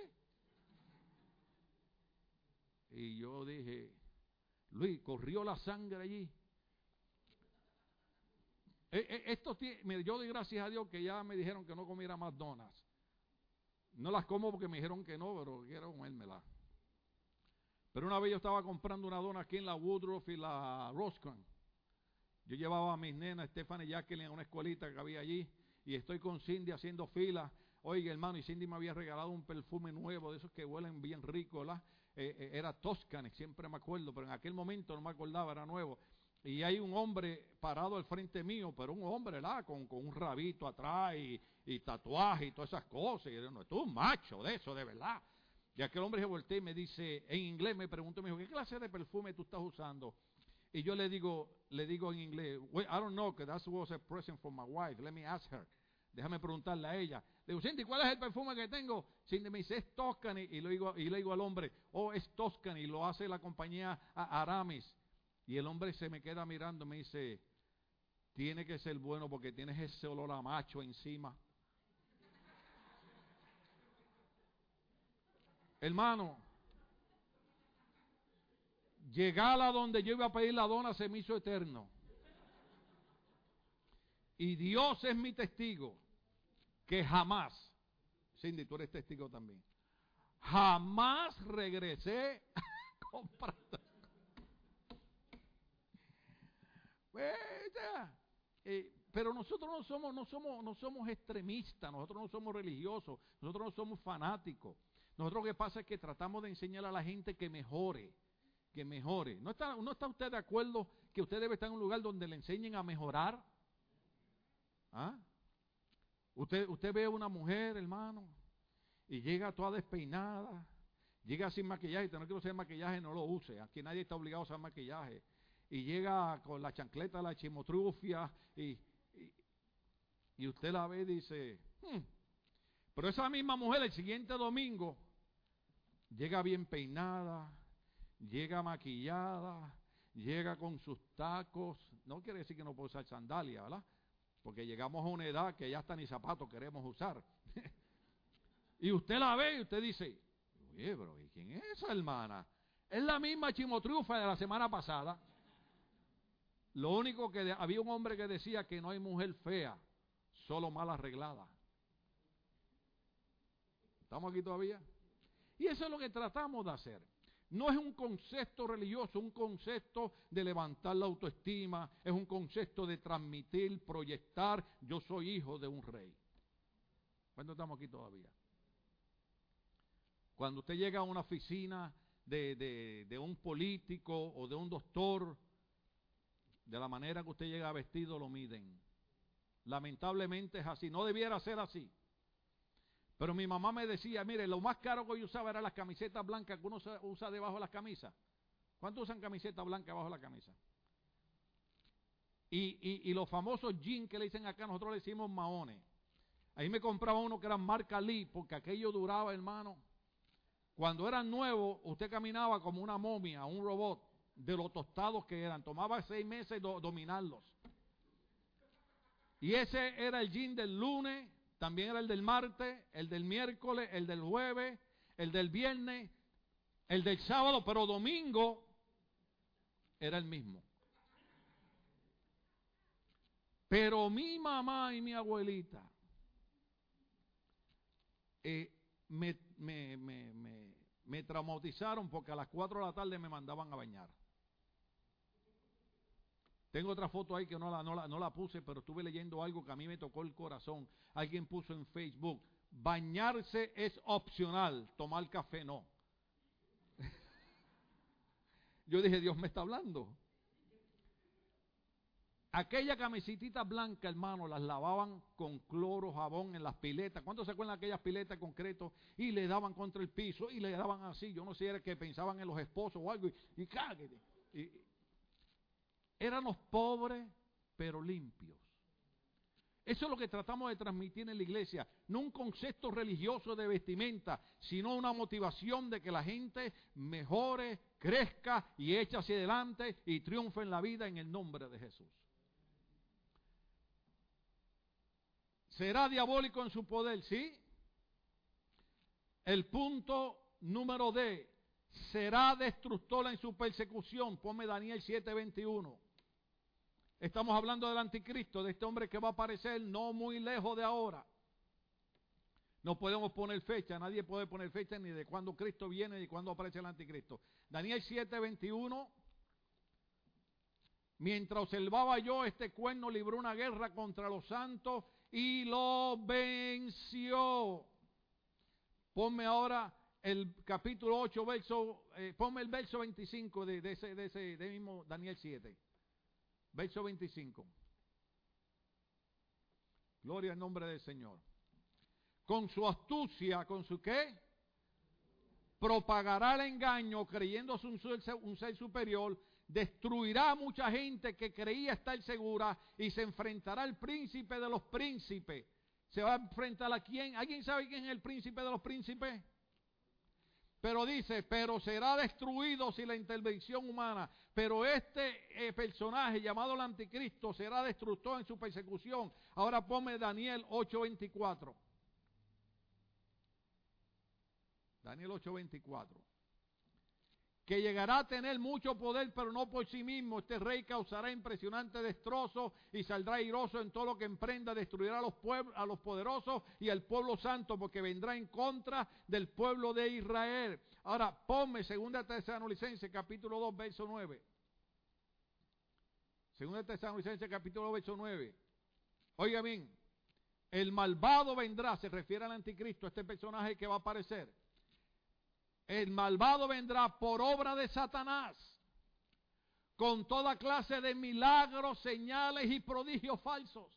Y yo dije, Luis, corrió la sangre allí. E, e, esto yo doy gracias a Dios que ya me dijeron que no comiera más donas. No las como porque me dijeron que no, pero quiero comérmelas. Pero una vez yo estaba comprando una dona aquí en la Woodruff y la Roscon. Yo llevaba a mis nenas, Stephanie y Jacqueline, a una escuelita que había allí. Y estoy con Cindy haciendo fila. Oiga, hermano, y Cindy me había regalado un perfume nuevo, de esos que huelen bien rico, ¿verdad? Eh, eh, era Toscane, siempre me acuerdo, pero en aquel momento no me acordaba, era nuevo. Y hay un hombre parado al frente mío, pero un hombre, ¿verdad? Con, con un rabito atrás y, y tatuaje y todas esas cosas. Y yo, no, tú un macho de eso, de verdad. Y aquel hombre se voltea y me dice, en inglés me preguntó, me dijo, ¿qué clase de perfume tú estás usando? Y yo le digo, le digo en inglés, I don't know, because that was a present for my wife. Let me ask her. Déjame preguntarle a ella. Le digo, Cindy, ¿cuál es el perfume que tengo? Cindy me dice, es Toscany. Y le digo, y le digo al hombre, oh, es Toscany. Lo hace la compañía Aramis. Y el hombre se me queda mirando y me dice, tiene que ser bueno porque tienes ese olor a macho encima. Hermano, llegar a donde yo iba a pedir la dona se me hizo eterno. Y Dios es mi testigo que jamás, Cindy, tú eres testigo también, jamás regresé. Eh, pero nosotros no somos, no somos, no somos extremistas, nosotros no somos religiosos, nosotros no somos fanáticos. Nosotros lo que pasa es que tratamos de enseñar a la gente que mejore, que mejore. ¿No está, ¿No está usted de acuerdo que usted debe estar en un lugar donde le enseñen a mejorar? ¿Ah? Usted, usted ve a una mujer, hermano, y llega toda despeinada, llega sin maquillaje, usted no quiere usar maquillaje, no lo use. Aquí nadie está obligado a usar maquillaje. Y llega con la chancleta, la chimotrufia, y, y, usted la ve y dice, hmm". pero esa misma mujer el siguiente domingo llega bien peinada, llega maquillada, llega con sus tacos. No quiere decir que no puede usar sandalia, ¿verdad? Porque llegamos a una edad que ya hasta ni zapatos queremos usar. y usted la ve y usted dice, Oye, bro, ¿y quién es esa hermana? Es la misma chimotriufa de la semana pasada. Lo único que había un hombre que decía que no hay mujer fea, solo mal arreglada. ¿Estamos aquí todavía? Y eso es lo que tratamos de hacer. No es un concepto religioso, un concepto de levantar la autoestima, es un concepto de transmitir, proyectar, yo soy hijo de un rey. ¿Cuándo estamos aquí todavía? Cuando usted llega a una oficina de, de, un político o de un doctor, de la manera que usted llega vestido lo miden. Lamentablemente es así, no debiera ser así. Pero mi mamá me decía, mire, lo más caro que yo usaba era las camisetas blancas que uno usa debajo de las camisas. ¿Cuántos usan camisetas blancas debajo de la camisa? Y, y, los famosos jeans que le dicen acá, nosotros le decimos maones. Ahí me compraba uno que era marca Lee, porque aquello duraba, hermano. Cuando eran nuevos, usted caminaba como una momia, un robot, de los tostados que eran. Tomaba seis meses dominarlos. Y ese era el jean del lunes, también era el del martes, el del miércoles, el del jueves, el del viernes, el del sábado, pero domingo era el mismo. Pero mi mamá y mi abuelita eh, me, me, traumatizaron porque a las 4 de la tarde me mandaban a bañar. Tengo otra foto ahí que no la, no, la, puse, pero estuve leyendo algo que a mí me tocó el corazón. Alguien puso en Facebook, bañarse es opcional, tomar café no. Yo dije, Dios me está hablando. Aquella camisitita blanca, hermano, las lavaban con cloro, jabón en las piletas. ¿Cuántos se acuerdan de aquellas piletas concreto? Y le daban contra el piso y le daban así. Yo no sé era que pensaban en los esposos o algo. Y, y Y, Éramos pobres, pero limpios. Eso es lo que tratamos de transmitir en la iglesia. No un concepto religioso de vestimenta, sino una motivación de que la gente mejore, crezca y eche hacia adelante y triunfe en la vida en el nombre de Jesús. ¿Será diabólico en su poder? Sí. El punto número D. ¿Será destructora en su persecución? Ponme Daniel 7:21. Estamos hablando del anticristo, de este hombre que va a aparecer no muy lejos de ahora. No podemos poner fecha, nadie puede poner fecha ni de cuándo Cristo viene ni cuándo aparece el anticristo. Daniel 7:21. Mientras observaba yo, este cuerno libró una guerra contra los santos y lo venció. Ponme ahora el capítulo 8, verso, eh, ponme el verso 25 de, ese, de ese mismo Daniel 7. Verso 25. Gloria al nombre del Señor. Con su astucia, con su qué? Propagará el engaño creyéndose un un ser superior, destruirá a mucha gente que creía estar segura y se enfrentará al príncipe de los príncipes. ¿Se va a enfrentar a quién? ¿Alguien sabe quién es el príncipe de los príncipes? Pero dice, pero será destruido si la intervención humana. Pero este eh, personaje llamado el anticristo será destructor en su persecución. Ahora ponme Daniel 8:24. Daniel 8:24 que llegará a tener mucho poder, pero no por sí mismo. Este rey causará impresionante destrozo y saldrá airoso en todo lo que emprenda, destruirá a los, pueblos, a los poderosos y al pueblo santo, porque vendrá en contra del pueblo de Israel. Ahora, ponme segunda Tesalonicense, capítulo 2, verso 9. Segunda Tesalonicense, capítulo 2, verso 9. Oiga bien, el malvado vendrá, se refiere al anticristo, este personaje que va a aparecer el malvado vendrá por obra de Satanás con toda clase de milagros, señales y prodigios falsos.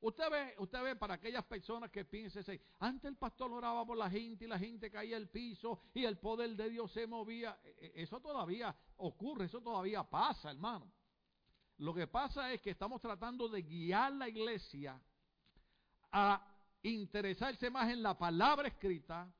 Usted ve, usted ve para aquellas personas que piensen, antes el pastor oraba por la gente y la gente caía al piso y el poder de Dios se movía. E, e, eso todavía ocurre, eso todavía pasa, hermano. Lo que pasa es que estamos tratando de guiar la iglesia a interesarse más en la palabra escrita,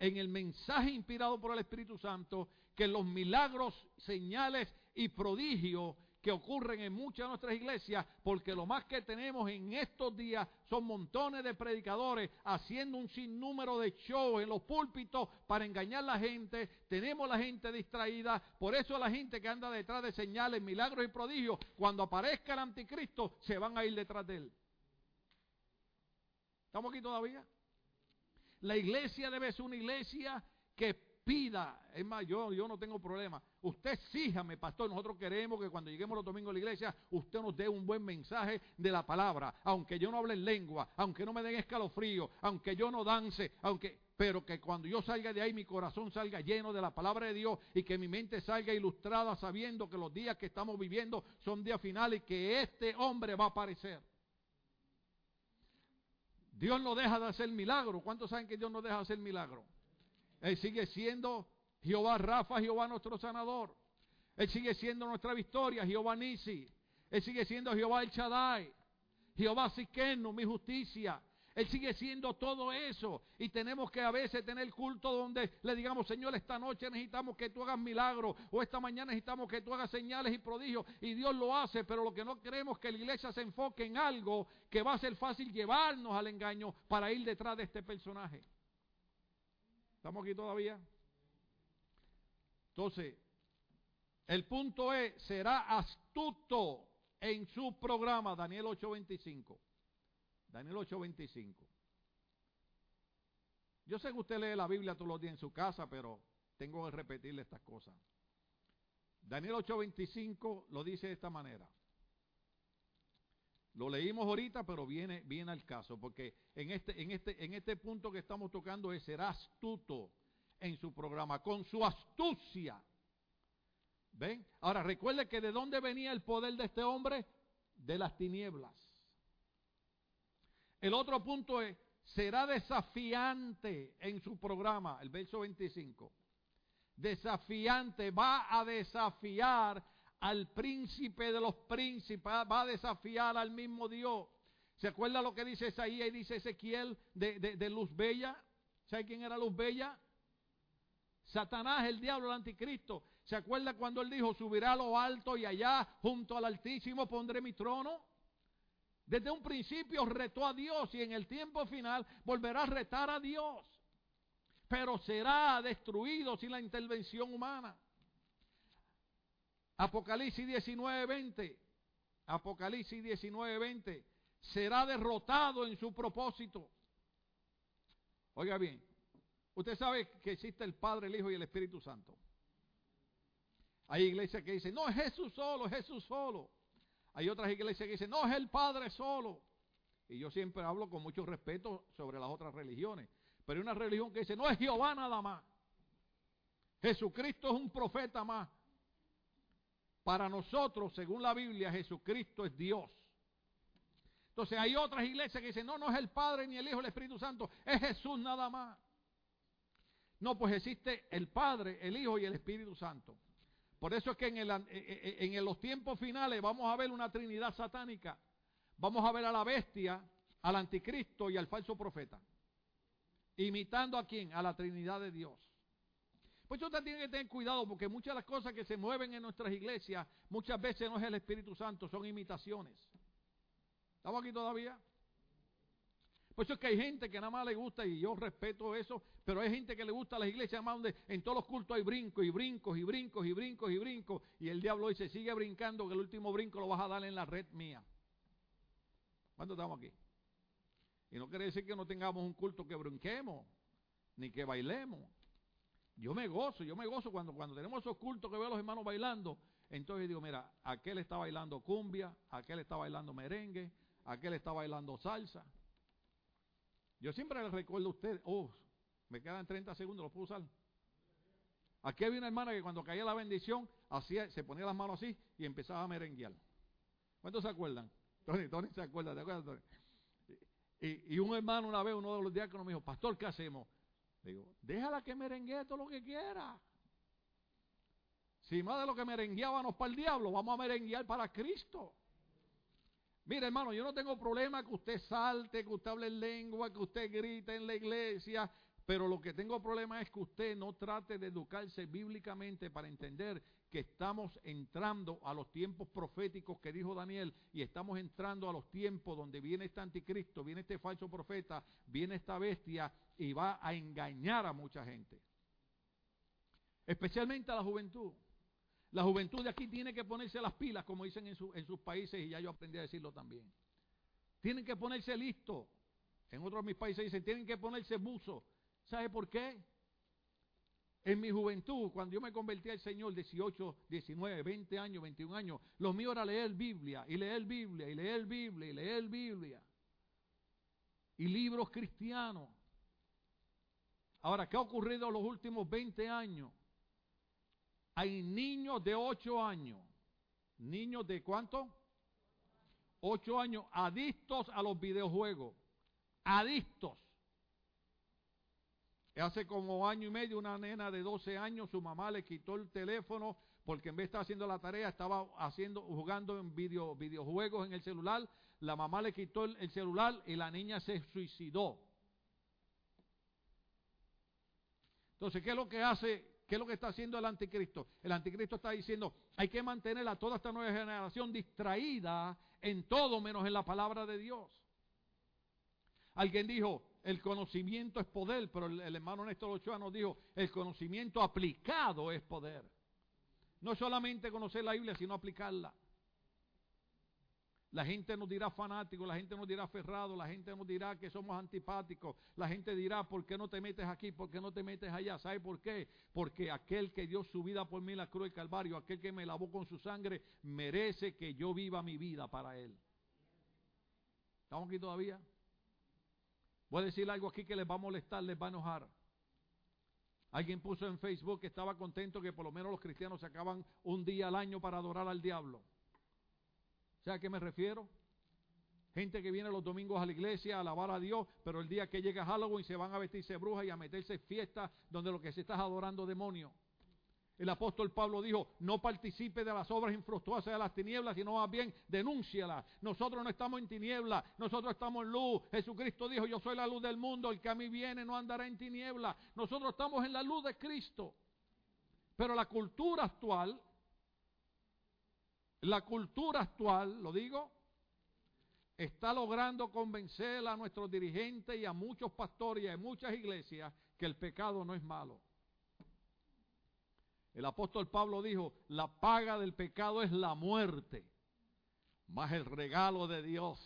en el mensaje inspirado por el Espíritu Santo que los milagros, señales y prodigios que ocurren en muchas de nuestras iglesias, porque lo más que tenemos en estos días son montones de predicadores haciendo un sinnúmero de shows en los púlpitos para engañar a la gente. Tenemos la gente distraída, por eso la gente que anda detrás de señales, milagros y prodigios, cuando aparezca el anticristo, se van a ir detrás de él. ¿Estamos aquí todavía? La iglesia debe ser una iglesia que pida. Es más, yo, yo no tengo problema. Usted síjame, pastor. Nosotros queremos que cuando lleguemos los domingos a la iglesia, usted nos dé un buen mensaje de la palabra. Aunque yo no hable en lengua, aunque no me den escalofrío, aunque yo no dance, aunque pero que cuando yo salga de ahí mi corazón salga lleno de la palabra de Dios y que mi mente salga ilustrada sabiendo que los días que estamos viviendo son días finales y que este hombre va a aparecer. Dios no deja de hacer milagros. ¿Cuántos saben que Dios no deja de hacer milagros? Él sigue siendo Jehová Rafa, Jehová nuestro sanador. Él sigue siendo nuestra victoria, Jehová Nisi. Él sigue siendo Jehová El Shaddai. Jehová Siqueno, mi justicia. Él sigue siendo todo eso. Y tenemos que a veces tener culto donde le digamos, Señor, esta noche necesitamos que tú hagas milagros. O esta mañana necesitamos que tú hagas señales y prodigios. Y Dios lo hace. Pero lo que no queremos es que la iglesia se enfoque en algo que va a ser fácil llevarnos al engaño para ir detrás de este personaje. ¿Estamos aquí todavía? Entonces, el punto es, será astuto en su programa, Daniel 8:25. Daniel 8:25. Yo sé que usted lee la Biblia todos los días en su casa, pero tengo que repetirle estas cosas. Daniel 8:25 lo dice de esta manera. Lo leímos ahorita, pero viene, viene al caso, porque en este, en, este, en este punto que estamos tocando es ser astuto en su programa, con su astucia. ¿Ven? Ahora recuerde que de dónde venía el poder de este hombre? De las tinieblas. El otro punto es, será desafiante en su programa, el verso 25. Desafiante, va a desafiar al príncipe de los príncipes, va a desafiar al mismo Dios. ¿Se acuerda lo que dice Isaías y dice Ezequiel de, de, Luz Bella? ¿Sabe quién era Luz Bella? Satanás, el diablo, el anticristo. ¿Se acuerda cuando él dijo, subirá a lo alto y allá junto al Altísimo pondré mi trono? Desde un principio retó a Dios y en el tiempo final volverá a retar a Dios. Pero será destruido sin la intervención humana. Apocalipsis 19:20. Apocalipsis 19:20. Será derrotado en su propósito. Oiga bien, usted sabe que existe el Padre, el Hijo y el Espíritu Santo. Hay iglesias que dicen, no es Jesús solo, es Jesús solo. Hay otras iglesias que dicen, no es el Padre solo. Y yo siempre hablo con mucho respeto sobre las otras religiones. Pero hay una religión que dice, no es Jehová nada más. Jesucristo es un profeta más. Para nosotros, según la Biblia, Jesucristo es Dios. Entonces hay otras iglesias que dicen, no, no es el Padre, ni el Hijo, el Espíritu Santo, es Jesús nada más. No, pues existe el Padre, el Hijo y el Espíritu Santo. Por eso es que en, el, eh, eh, en los tiempos finales vamos a ver una trinidad satánica. Vamos a ver a la bestia, al anticristo y al falso profeta. Imitando a quién? A la Trinidad de Dios. Pues usted tiene que tener cuidado porque muchas de las cosas que se mueven en nuestras iglesias muchas veces no es el Espíritu Santo, son imitaciones. ¿Estamos aquí todavía? Por eso es que hay gente que nada más le gusta, y yo respeto eso, pero hay gente que le gusta a las iglesias más donde en todos los cultos hay brincos y brincos y brincos y brincos y brincos. Y el diablo dice, sigue brincando, que el último brinco lo vas a dar en la red mía. ¿Cuántos estamos aquí? Y no quiere decir que no tengamos un culto que brinquemos, ni que bailemos. Yo me gozo, yo me gozo cuando, cuando tenemos esos cultos que veo a los hermanos bailando. Entonces digo, mira, aquel está bailando cumbia, aquel está bailando merengue, aquel está bailando salsa. Yo siempre les recuerdo a ustedes, oh, me quedan 30 segundos, ¿los puedo usar? Aquí había una hermana que cuando caía la bendición, hacía, se ponía las manos así y empezaba a merenguear. ¿Cuántos se acuerdan? Tony, Tony se acuerda, ¿te acuerdas? Y, un hermano una vez, uno de los diáconos me dijo, pastor, ¿qué hacemos? Digo, déjala que merengue todo lo que quiera. Si más de lo que merengueábamos para el diablo, vamos a merenguear para Cristo. Mire, hermano, yo no tengo problema que usted salte, que usted hable en lengua, que usted grite en la iglesia, Pero lo que tengo problema es que usted no trate de educarse bíblicamente para entender que estamos entrando a los tiempos proféticos que dijo Daniel y estamos entrando a los tiempos donde viene este anticristo, viene este falso profeta, viene esta bestia y va a engañar a mucha gente. Especialmente a la juventud. La juventud de aquí tiene que ponerse las pilas, como dicen en, en sus países, y ya yo aprendí a decirlo también. Tienen que ponerse listo. En otros de mis países dicen, tienen que ponerse buzo. ¿Sabe por qué? En mi juventud, cuando yo me convertí al Señor, 18, 19, 20 años, 21 años, lo mío era leer Biblia, y leer Biblia, y leer Biblia, y leer Biblia. Y libros cristianos. Ahora, ¿qué ha ocurrido en los últimos 20 años? Hay niños de 8 años. ¿Niños de cuánto? 8 años adictos a los videojuegos. Adictos. Hace como año y medio una nena de 12 años, su mamá le quitó el teléfono porque en vez de estar haciendo la tarea estaba haciendo jugando en video, videojuegos en el celular. La mamá le quitó el, el celular y la niña se suicidó. Entonces, ¿qué es lo que hace? ¿Qué es lo que está haciendo el anticristo? El anticristo está diciendo, hay que mantener a toda esta nueva generación distraída en todo menos en la palabra de Dios. Alguien dijo, el conocimiento es poder, pero el, hermano Néstor Ochoa nos dijo, el conocimiento aplicado es poder. No solamente conocer la Biblia, sino aplicarla. La gente nos dirá fanático, la gente nos dirá aferrado, la gente nos dirá que somos antipáticos, la gente dirá, ¿por qué no te metes aquí? ¿Por qué no te metes allá? ¿Sabe por qué? Porque aquel que dio su vida por mí en la cruz del Calvario, aquel que me lavó con su sangre, merece que yo viva mi vida para él. ¿Estamos aquí todavía? Voy a decir algo aquí que les va a molestar, les va a enojar. Alguien puso en Facebook que estaba contento que por lo menos los cristianos sacaban un día al año para adorar al diablo. ¿Sabe a qué me refiero? Gente que viene los domingos a la iglesia a alabar a Dios, pero el día que llega Halloween se van a vestirse brujas y a meterse en fiestas donde lo que se está es adorando demonios. El apóstol Pablo dijo, no participe de las obras infructuosas de las tinieblas, sino más bien denúncialas. Nosotros no estamos en tinieblas, nosotros estamos en luz. Jesucristo dijo, yo soy la luz del mundo, el que a mí viene no andará en tinieblas. Nosotros estamos en la luz de Cristo. Pero la cultura actual la cultura actual, lo digo, está logrando convencer a nuestros dirigentes y a muchos pastores y a muchas iglesias que el pecado no es malo. El apóstol Pablo dijo, la paga del pecado es la muerte, mas el regalo de Dios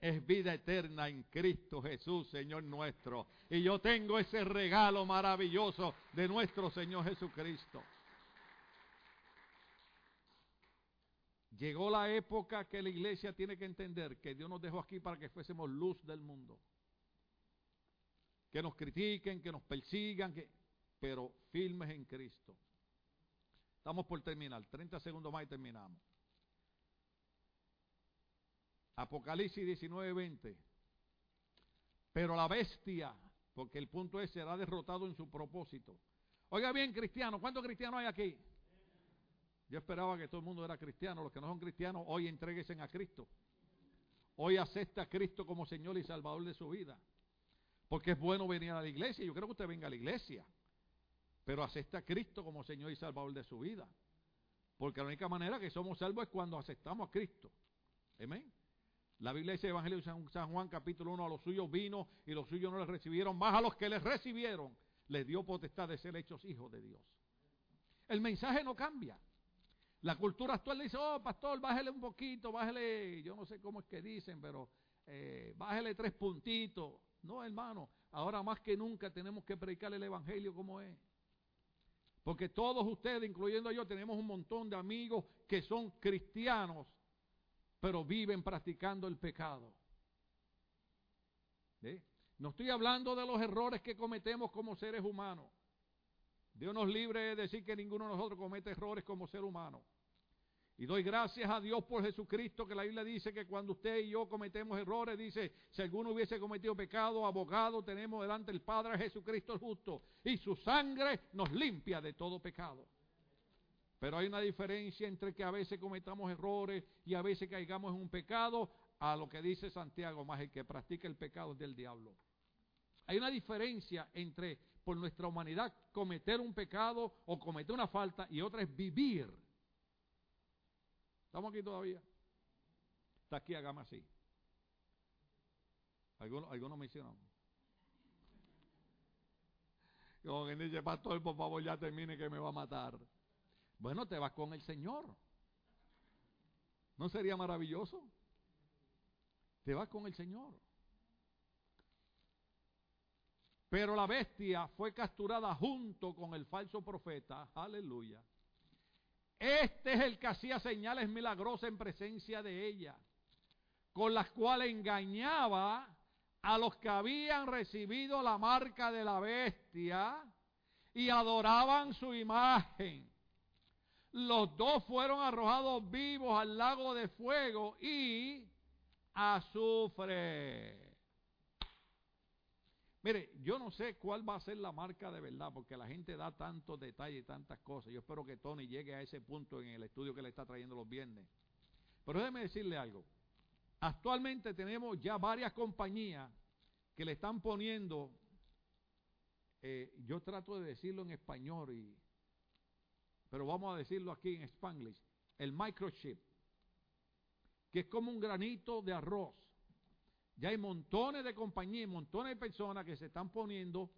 es vida eterna en Cristo Jesús, Señor nuestro. Y yo tengo ese regalo maravilloso de nuestro Señor Jesucristo. Llegó la época que la iglesia tiene que entender que Dios nos dejó aquí para que fuésemos luz del mundo. Que nos critiquen, que nos persigan, que, pero firmes en Cristo. Estamos por terminar, 30 segundos más y terminamos. Apocalipsis 19, 20. Pero la bestia, porque el punto es, será derrotado en su propósito. Oiga bien, cristiano, ¿cuántos cristianos hay aquí? Yo esperaba que todo el mundo era cristiano. Los que no son cristianos, hoy entreguesen a Cristo. Hoy acepta a Cristo como Señor y Salvador de su vida. Porque es bueno venir a la iglesia. Yo creo que usted venga a la iglesia. Pero acepta a Cristo como Señor y Salvador de su vida. Porque la única manera que somos salvos es cuando aceptamos a Cristo. Amén. La Biblia dice Evangelio de San Juan capítulo 1, a los suyos vino y los suyos no les recibieron, más a los que les recibieron les dio potestad de ser hechos hijos de Dios. El mensaje no cambia. La cultura actual dice, oh, pastor, bájele un poquito, bájele, yo no sé cómo es que dicen, pero eh, bájele tres puntitos. No, hermano, ahora más que nunca tenemos que predicar el Evangelio como es. Porque todos ustedes, incluyendo yo, tenemos un montón de amigos que son cristianos, pero viven practicando el pecado. No estoy hablando de los errores que cometemos como seres humanos. Dios nos libre de decir que ninguno de nosotros comete errores como ser humano. Y doy gracias a Dios por Jesucristo, que la Biblia dice que cuando usted y yo cometemos errores, dice, si alguno hubiese cometido pecado, abogado tenemos delante el Padre Jesucristo el justo, y su sangre nos limpia de todo pecado. Pero hay una diferencia entre que a veces cometamos errores y a veces caigamos en un pecado, a lo que dice Santiago, más el que practica el pecado es del diablo. hay una diferencia entre por nuestra humanidad cometer un pecado o cometer una falta y otra es vivir. ¿Estamos aquí todavía? Está aquí, hágame así. Algunos, algunos me hicieron. Como quien dice, pastor, por favor, ya termine que me va a matar. Bueno, te vas con el Señor. ¿No sería maravilloso? Te vas con el Señor. Pero la bestia fue capturada junto con el falso profeta. Aleluya. Este es el que hacía señales milagrosas en presencia de ella, con las cuales engañaba a los que habían recibido la marca de la bestia y adoraban su imagen. Los dos fueron arrojados vivos al lago de fuego y azufre. Mire, yo no sé cuál va a ser la marca de verdad, porque la gente da tantos detalles y tantas cosas. Yo espero que Tony llegue a ese punto en el estudio que le está trayendo los viernes. Pero déjeme decirle algo. Actualmente tenemos ya varias compañías que le están poniendo, eh, yo trato de decirlo en español, y, pero vamos a decirlo aquí en spanglish, el microchip, que es como un granito de arroz ya hay montones de compañías, montones de personas que se están poniendo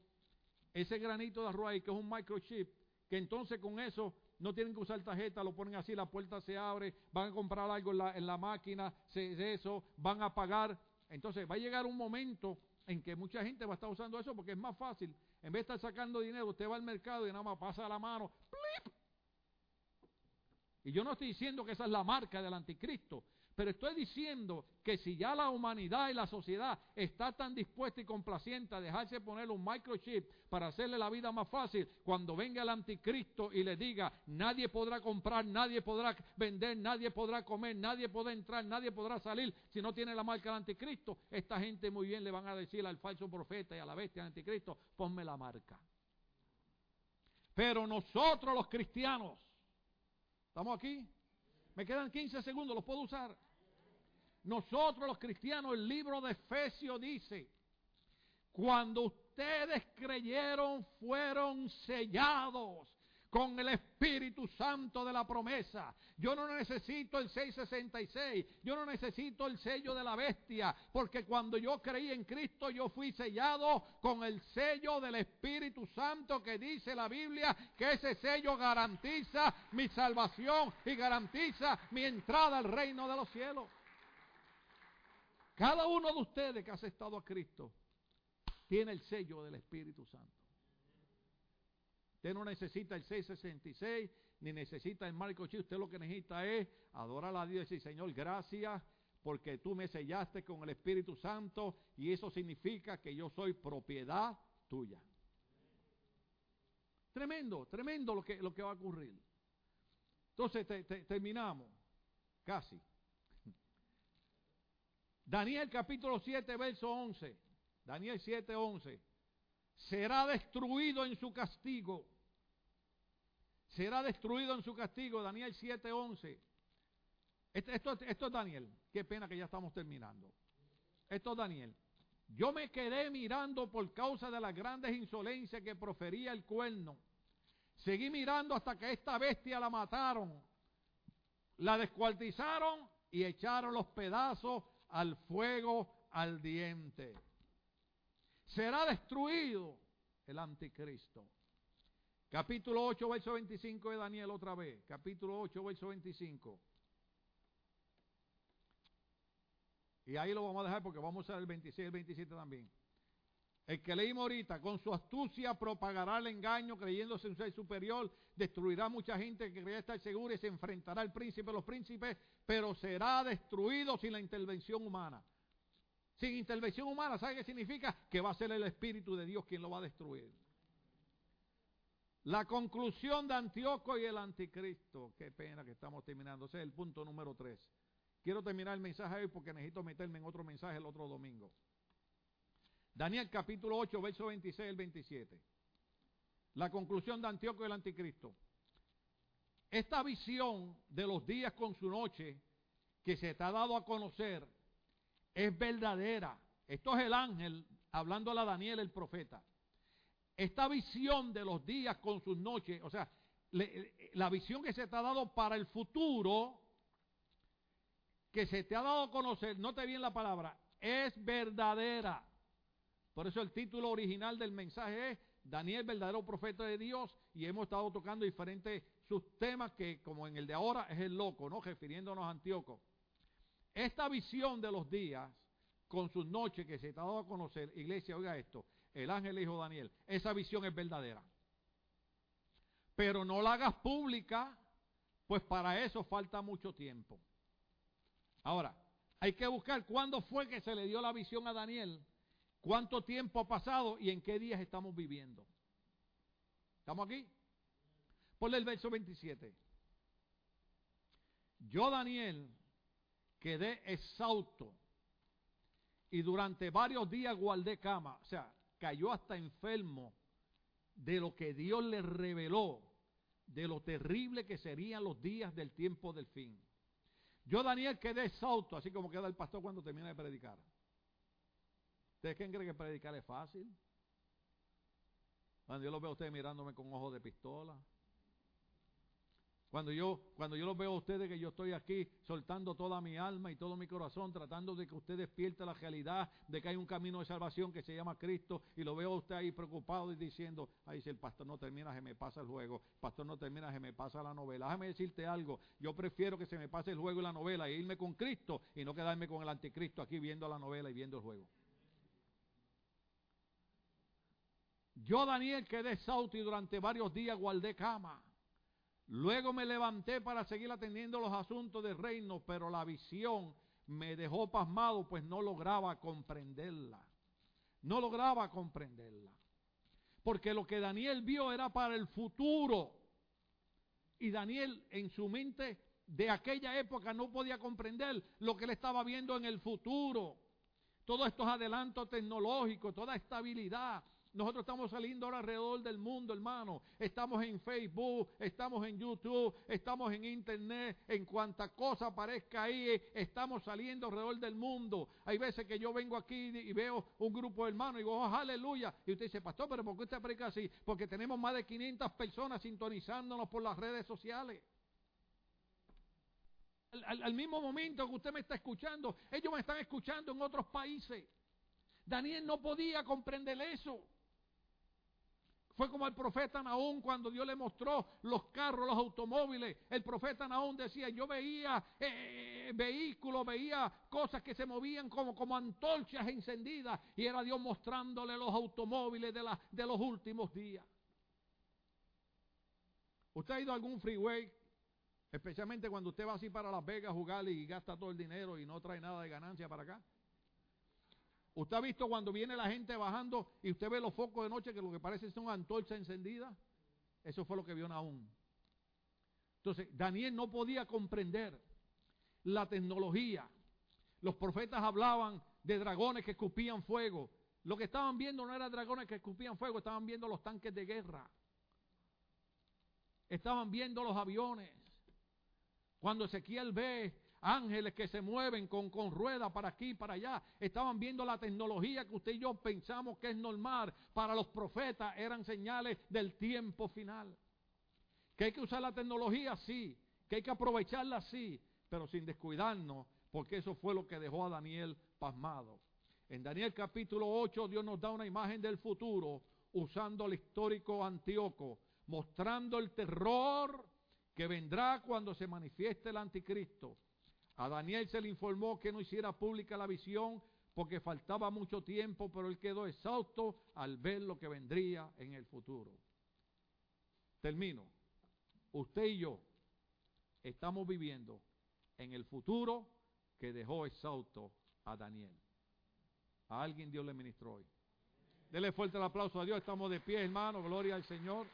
ese granito de arroz ahí, que es un microchip, que entonces con eso no tienen que usar tarjeta, lo ponen así, la puerta se abre, van a comprar algo en la, máquina, se, eso, van a pagar. Entonces va a llegar un momento en que mucha gente va a estar usando eso porque es más fácil. En vez de estar sacando dinero, usted va al mercado y nada más pasa la mano. ¡plip! Y yo no estoy diciendo que esa es la marca del anticristo, pero estoy diciendo que si ya la humanidad y la sociedad está tan dispuesta y complaciente a dejarse poner un microchip para hacerle la vida más fácil, cuando venga el anticristo y le diga, nadie podrá comprar, nadie podrá vender, nadie podrá comer, nadie podrá entrar, nadie podrá salir si no tiene la marca del anticristo, esta gente muy bien le van a decir al falso profeta y a la bestia del anticristo, ponme la marca. Pero nosotros los cristianos, ¿estamos aquí? Me quedan 15 segundos, ¿los puedo usar? Nosotros los cristianos, el libro de Efesios dice, cuando ustedes creyeron fueron sellados con el Espíritu Santo de la promesa. Yo no necesito el 666, yo no necesito el sello de la bestia, porque cuando yo creí en Cristo yo fui sellado con el sello del Espíritu Santo que dice la Biblia que ese sello garantiza mi salvación y garantiza mi entrada al reino de los cielos. Cada uno de ustedes que ha aceptado a Cristo tiene el sello del Espíritu Santo. Usted no necesita el 666, ni necesita el marco chi. Usted lo que necesita es adorar a Dios y decir, Señor, gracias porque tú me sellaste con el Espíritu Santo y eso significa que yo soy propiedad tuya. Tremendo, tremendo lo que, lo que va a ocurrir. Entonces terminamos, casi. Daniel capítulo 7, verso 11. Daniel 7, 11. Será destruido en su castigo. Será destruido en su castigo. Daniel 7, 11. Esto, esto, es Daniel. Qué pena que ya estamos terminando. Esto es Daniel. Yo me quedé mirando por causa de las grandes insolencias que profería el cuerno. Seguí mirando hasta que esta bestia la mataron. La descuartizaron y echaron los pedazos al fuego al diente. Será destruido el anticristo. Capítulo 8, verso 25 de Daniel otra vez. Capítulo 8, verso 25. Y ahí lo vamos a dejar porque vamos a usar el 26 y el 27 también. El que leímos ahorita, con su astucia propagará el engaño creyéndose un ser superior, destruirá mucha gente que creía estar segura y se enfrentará al príncipe de los príncipes, pero será destruido sin la intervención humana. Sin intervención humana, ¿sabe qué significa? Que va a ser el Espíritu de Dios quien lo va a destruir. La conclusión de Antíoco y el anticristo. Qué pena que estamos terminando. Ese es el punto número 3. Quiero terminar el mensaje hoy porque necesito meterme en otro mensaje el otro domingo. Daniel capítulo 8, verso 26 al 27. La conclusión de Antíoco y el anticristo. Esta visión de los días con su noche que se te ha dado a conocer es verdadera. Esto es el ángel hablando a Daniel el profeta. Esta visión de los días con sus noches, o sea, la visión que se te ha dado para el futuro, que se te ha dado a conocer, note bien la palabra, es verdadera. Por eso el título original del mensaje es Daniel, verdadero profeta de Dios, y hemos estado tocando diferentes sus temas que, como en el de ahora, es el loco, ¿no? Refiriéndonos a Antíoco. Esta visión de los días, con sus noches que se te ha dado a conocer, iglesia, oiga esto, el ángel dijo Daniel, esa visión es verdadera. Pero no la hagas pública, pues para eso falta mucho tiempo. Ahora, hay que buscar cuándo fue que se le dio la visión a Daniel, cuánto tiempo ha pasado y en qué días estamos viviendo. ¿Estamos aquí? Ponle el verso 27. Yo, Daniel, quedé exhausto y durante varios días guardé cama. O sea, cayó hasta enfermo de lo que Dios le reveló, de lo terrible que serían los días del tiempo del fin. Yo, Daniel, quedé exhausto, así como queda el pastor cuando termina de predicar. ¿Ustedes creen que predicar es fácil? Cuando yo lo veo a ustedes mirándome con ojos de pistola. Cuando yo, cuando yo los veo a ustedes que yo estoy aquí soltando toda mi alma y todo mi corazón, tratando de que usted despierte la realidad de que hay un camino de salvación que se llama Cristo, y lo veo a usted ahí preocupado y diciendo, ahí si el pastor no termina, se me pasa el juego, el pastor no termina, se me pasa la novela. Déjame decirte algo, yo prefiero que se me pase el juego y la novela e irme con Cristo y no quedarme con el anticristo aquí viendo la novela y viendo el juego. Yo, Daniel, quedé y durante varios días guardé cama. Luego me levanté para seguir atendiendo los asuntos del reino, pero la visión me dejó pasmado, pues no lograba comprenderla. No lograba comprenderla. Porque lo que Daniel vio era para el futuro. Y Daniel en su mente de aquella época no podía comprender lo que él estaba viendo en el futuro. Todos estos adelantos tecnológicos, toda estabilidad, nosotros estamos saliendo ahora alrededor del mundo, hermano. Estamos en Facebook, estamos en YouTube, estamos en Internet. En cuanta cosa aparezca ahí, estamos saliendo alrededor del mundo. Hay veces que yo vengo aquí y veo un grupo de hermanos y digo, oh, aleluya. Y usted dice, pastor, pero ¿por qué usted predica así? Porque tenemos más de 500 personas sintonizándonos por las redes sociales. Al, al mismo momento que usted me está escuchando, ellos me están escuchando en otros países. Daniel no podía comprender eso. Fue como el profeta Naón cuando Dios le mostró los carros, los automóviles. El profeta Naón decía, yo veía eh, vehículos, veía cosas que se movían como, como antorchas encendidas. Y era Dios mostrándole los automóviles de, la, de los últimos días. ¿Usted ha ido a algún freeway? Especialmente cuando usted va así para Las Vegas a jugar y gasta todo el dinero y no trae nada de ganancia para acá. ¿Usted ha visto cuando viene la gente bajando y usted ve los focos de noche que lo que parece son antorchas encendidas? Eso fue lo que vio Naúm. Entonces, Daniel no podía comprender la tecnología. Los profetas hablaban de dragones que escupían fuego. Lo que estaban viendo no eran dragones que escupían fuego, estaban viendo los tanques de guerra. Estaban viendo los aviones. Cuando Ezequiel ve ángeles que se mueven con, con ruedas para aquí y para allá. Estaban viendo la tecnología que usted y yo pensamos que es normal. Para los profetas eran señales del tiempo final. Que hay que usar la tecnología, sí. Que hay que aprovecharla, sí. Pero sin descuidarnos, porque eso fue lo que dejó a Daniel pasmado. En Daniel capítulo 8 Dios nos da una imagen del futuro usando el histórico Antíoco, mostrando el terror que vendrá cuando se manifieste el anticristo. A Daniel se le informó que no hiciera pública la visión porque faltaba mucho tiempo, pero él quedó exhausto al ver lo que vendría en el futuro. Termino. Usted y yo estamos viviendo en el futuro que dejó exhausto a Daniel. A alguien Dios le ministró hoy. Dele fuerte el aplauso a Dios. Estamos de pie, hermano. Gloria al Señor.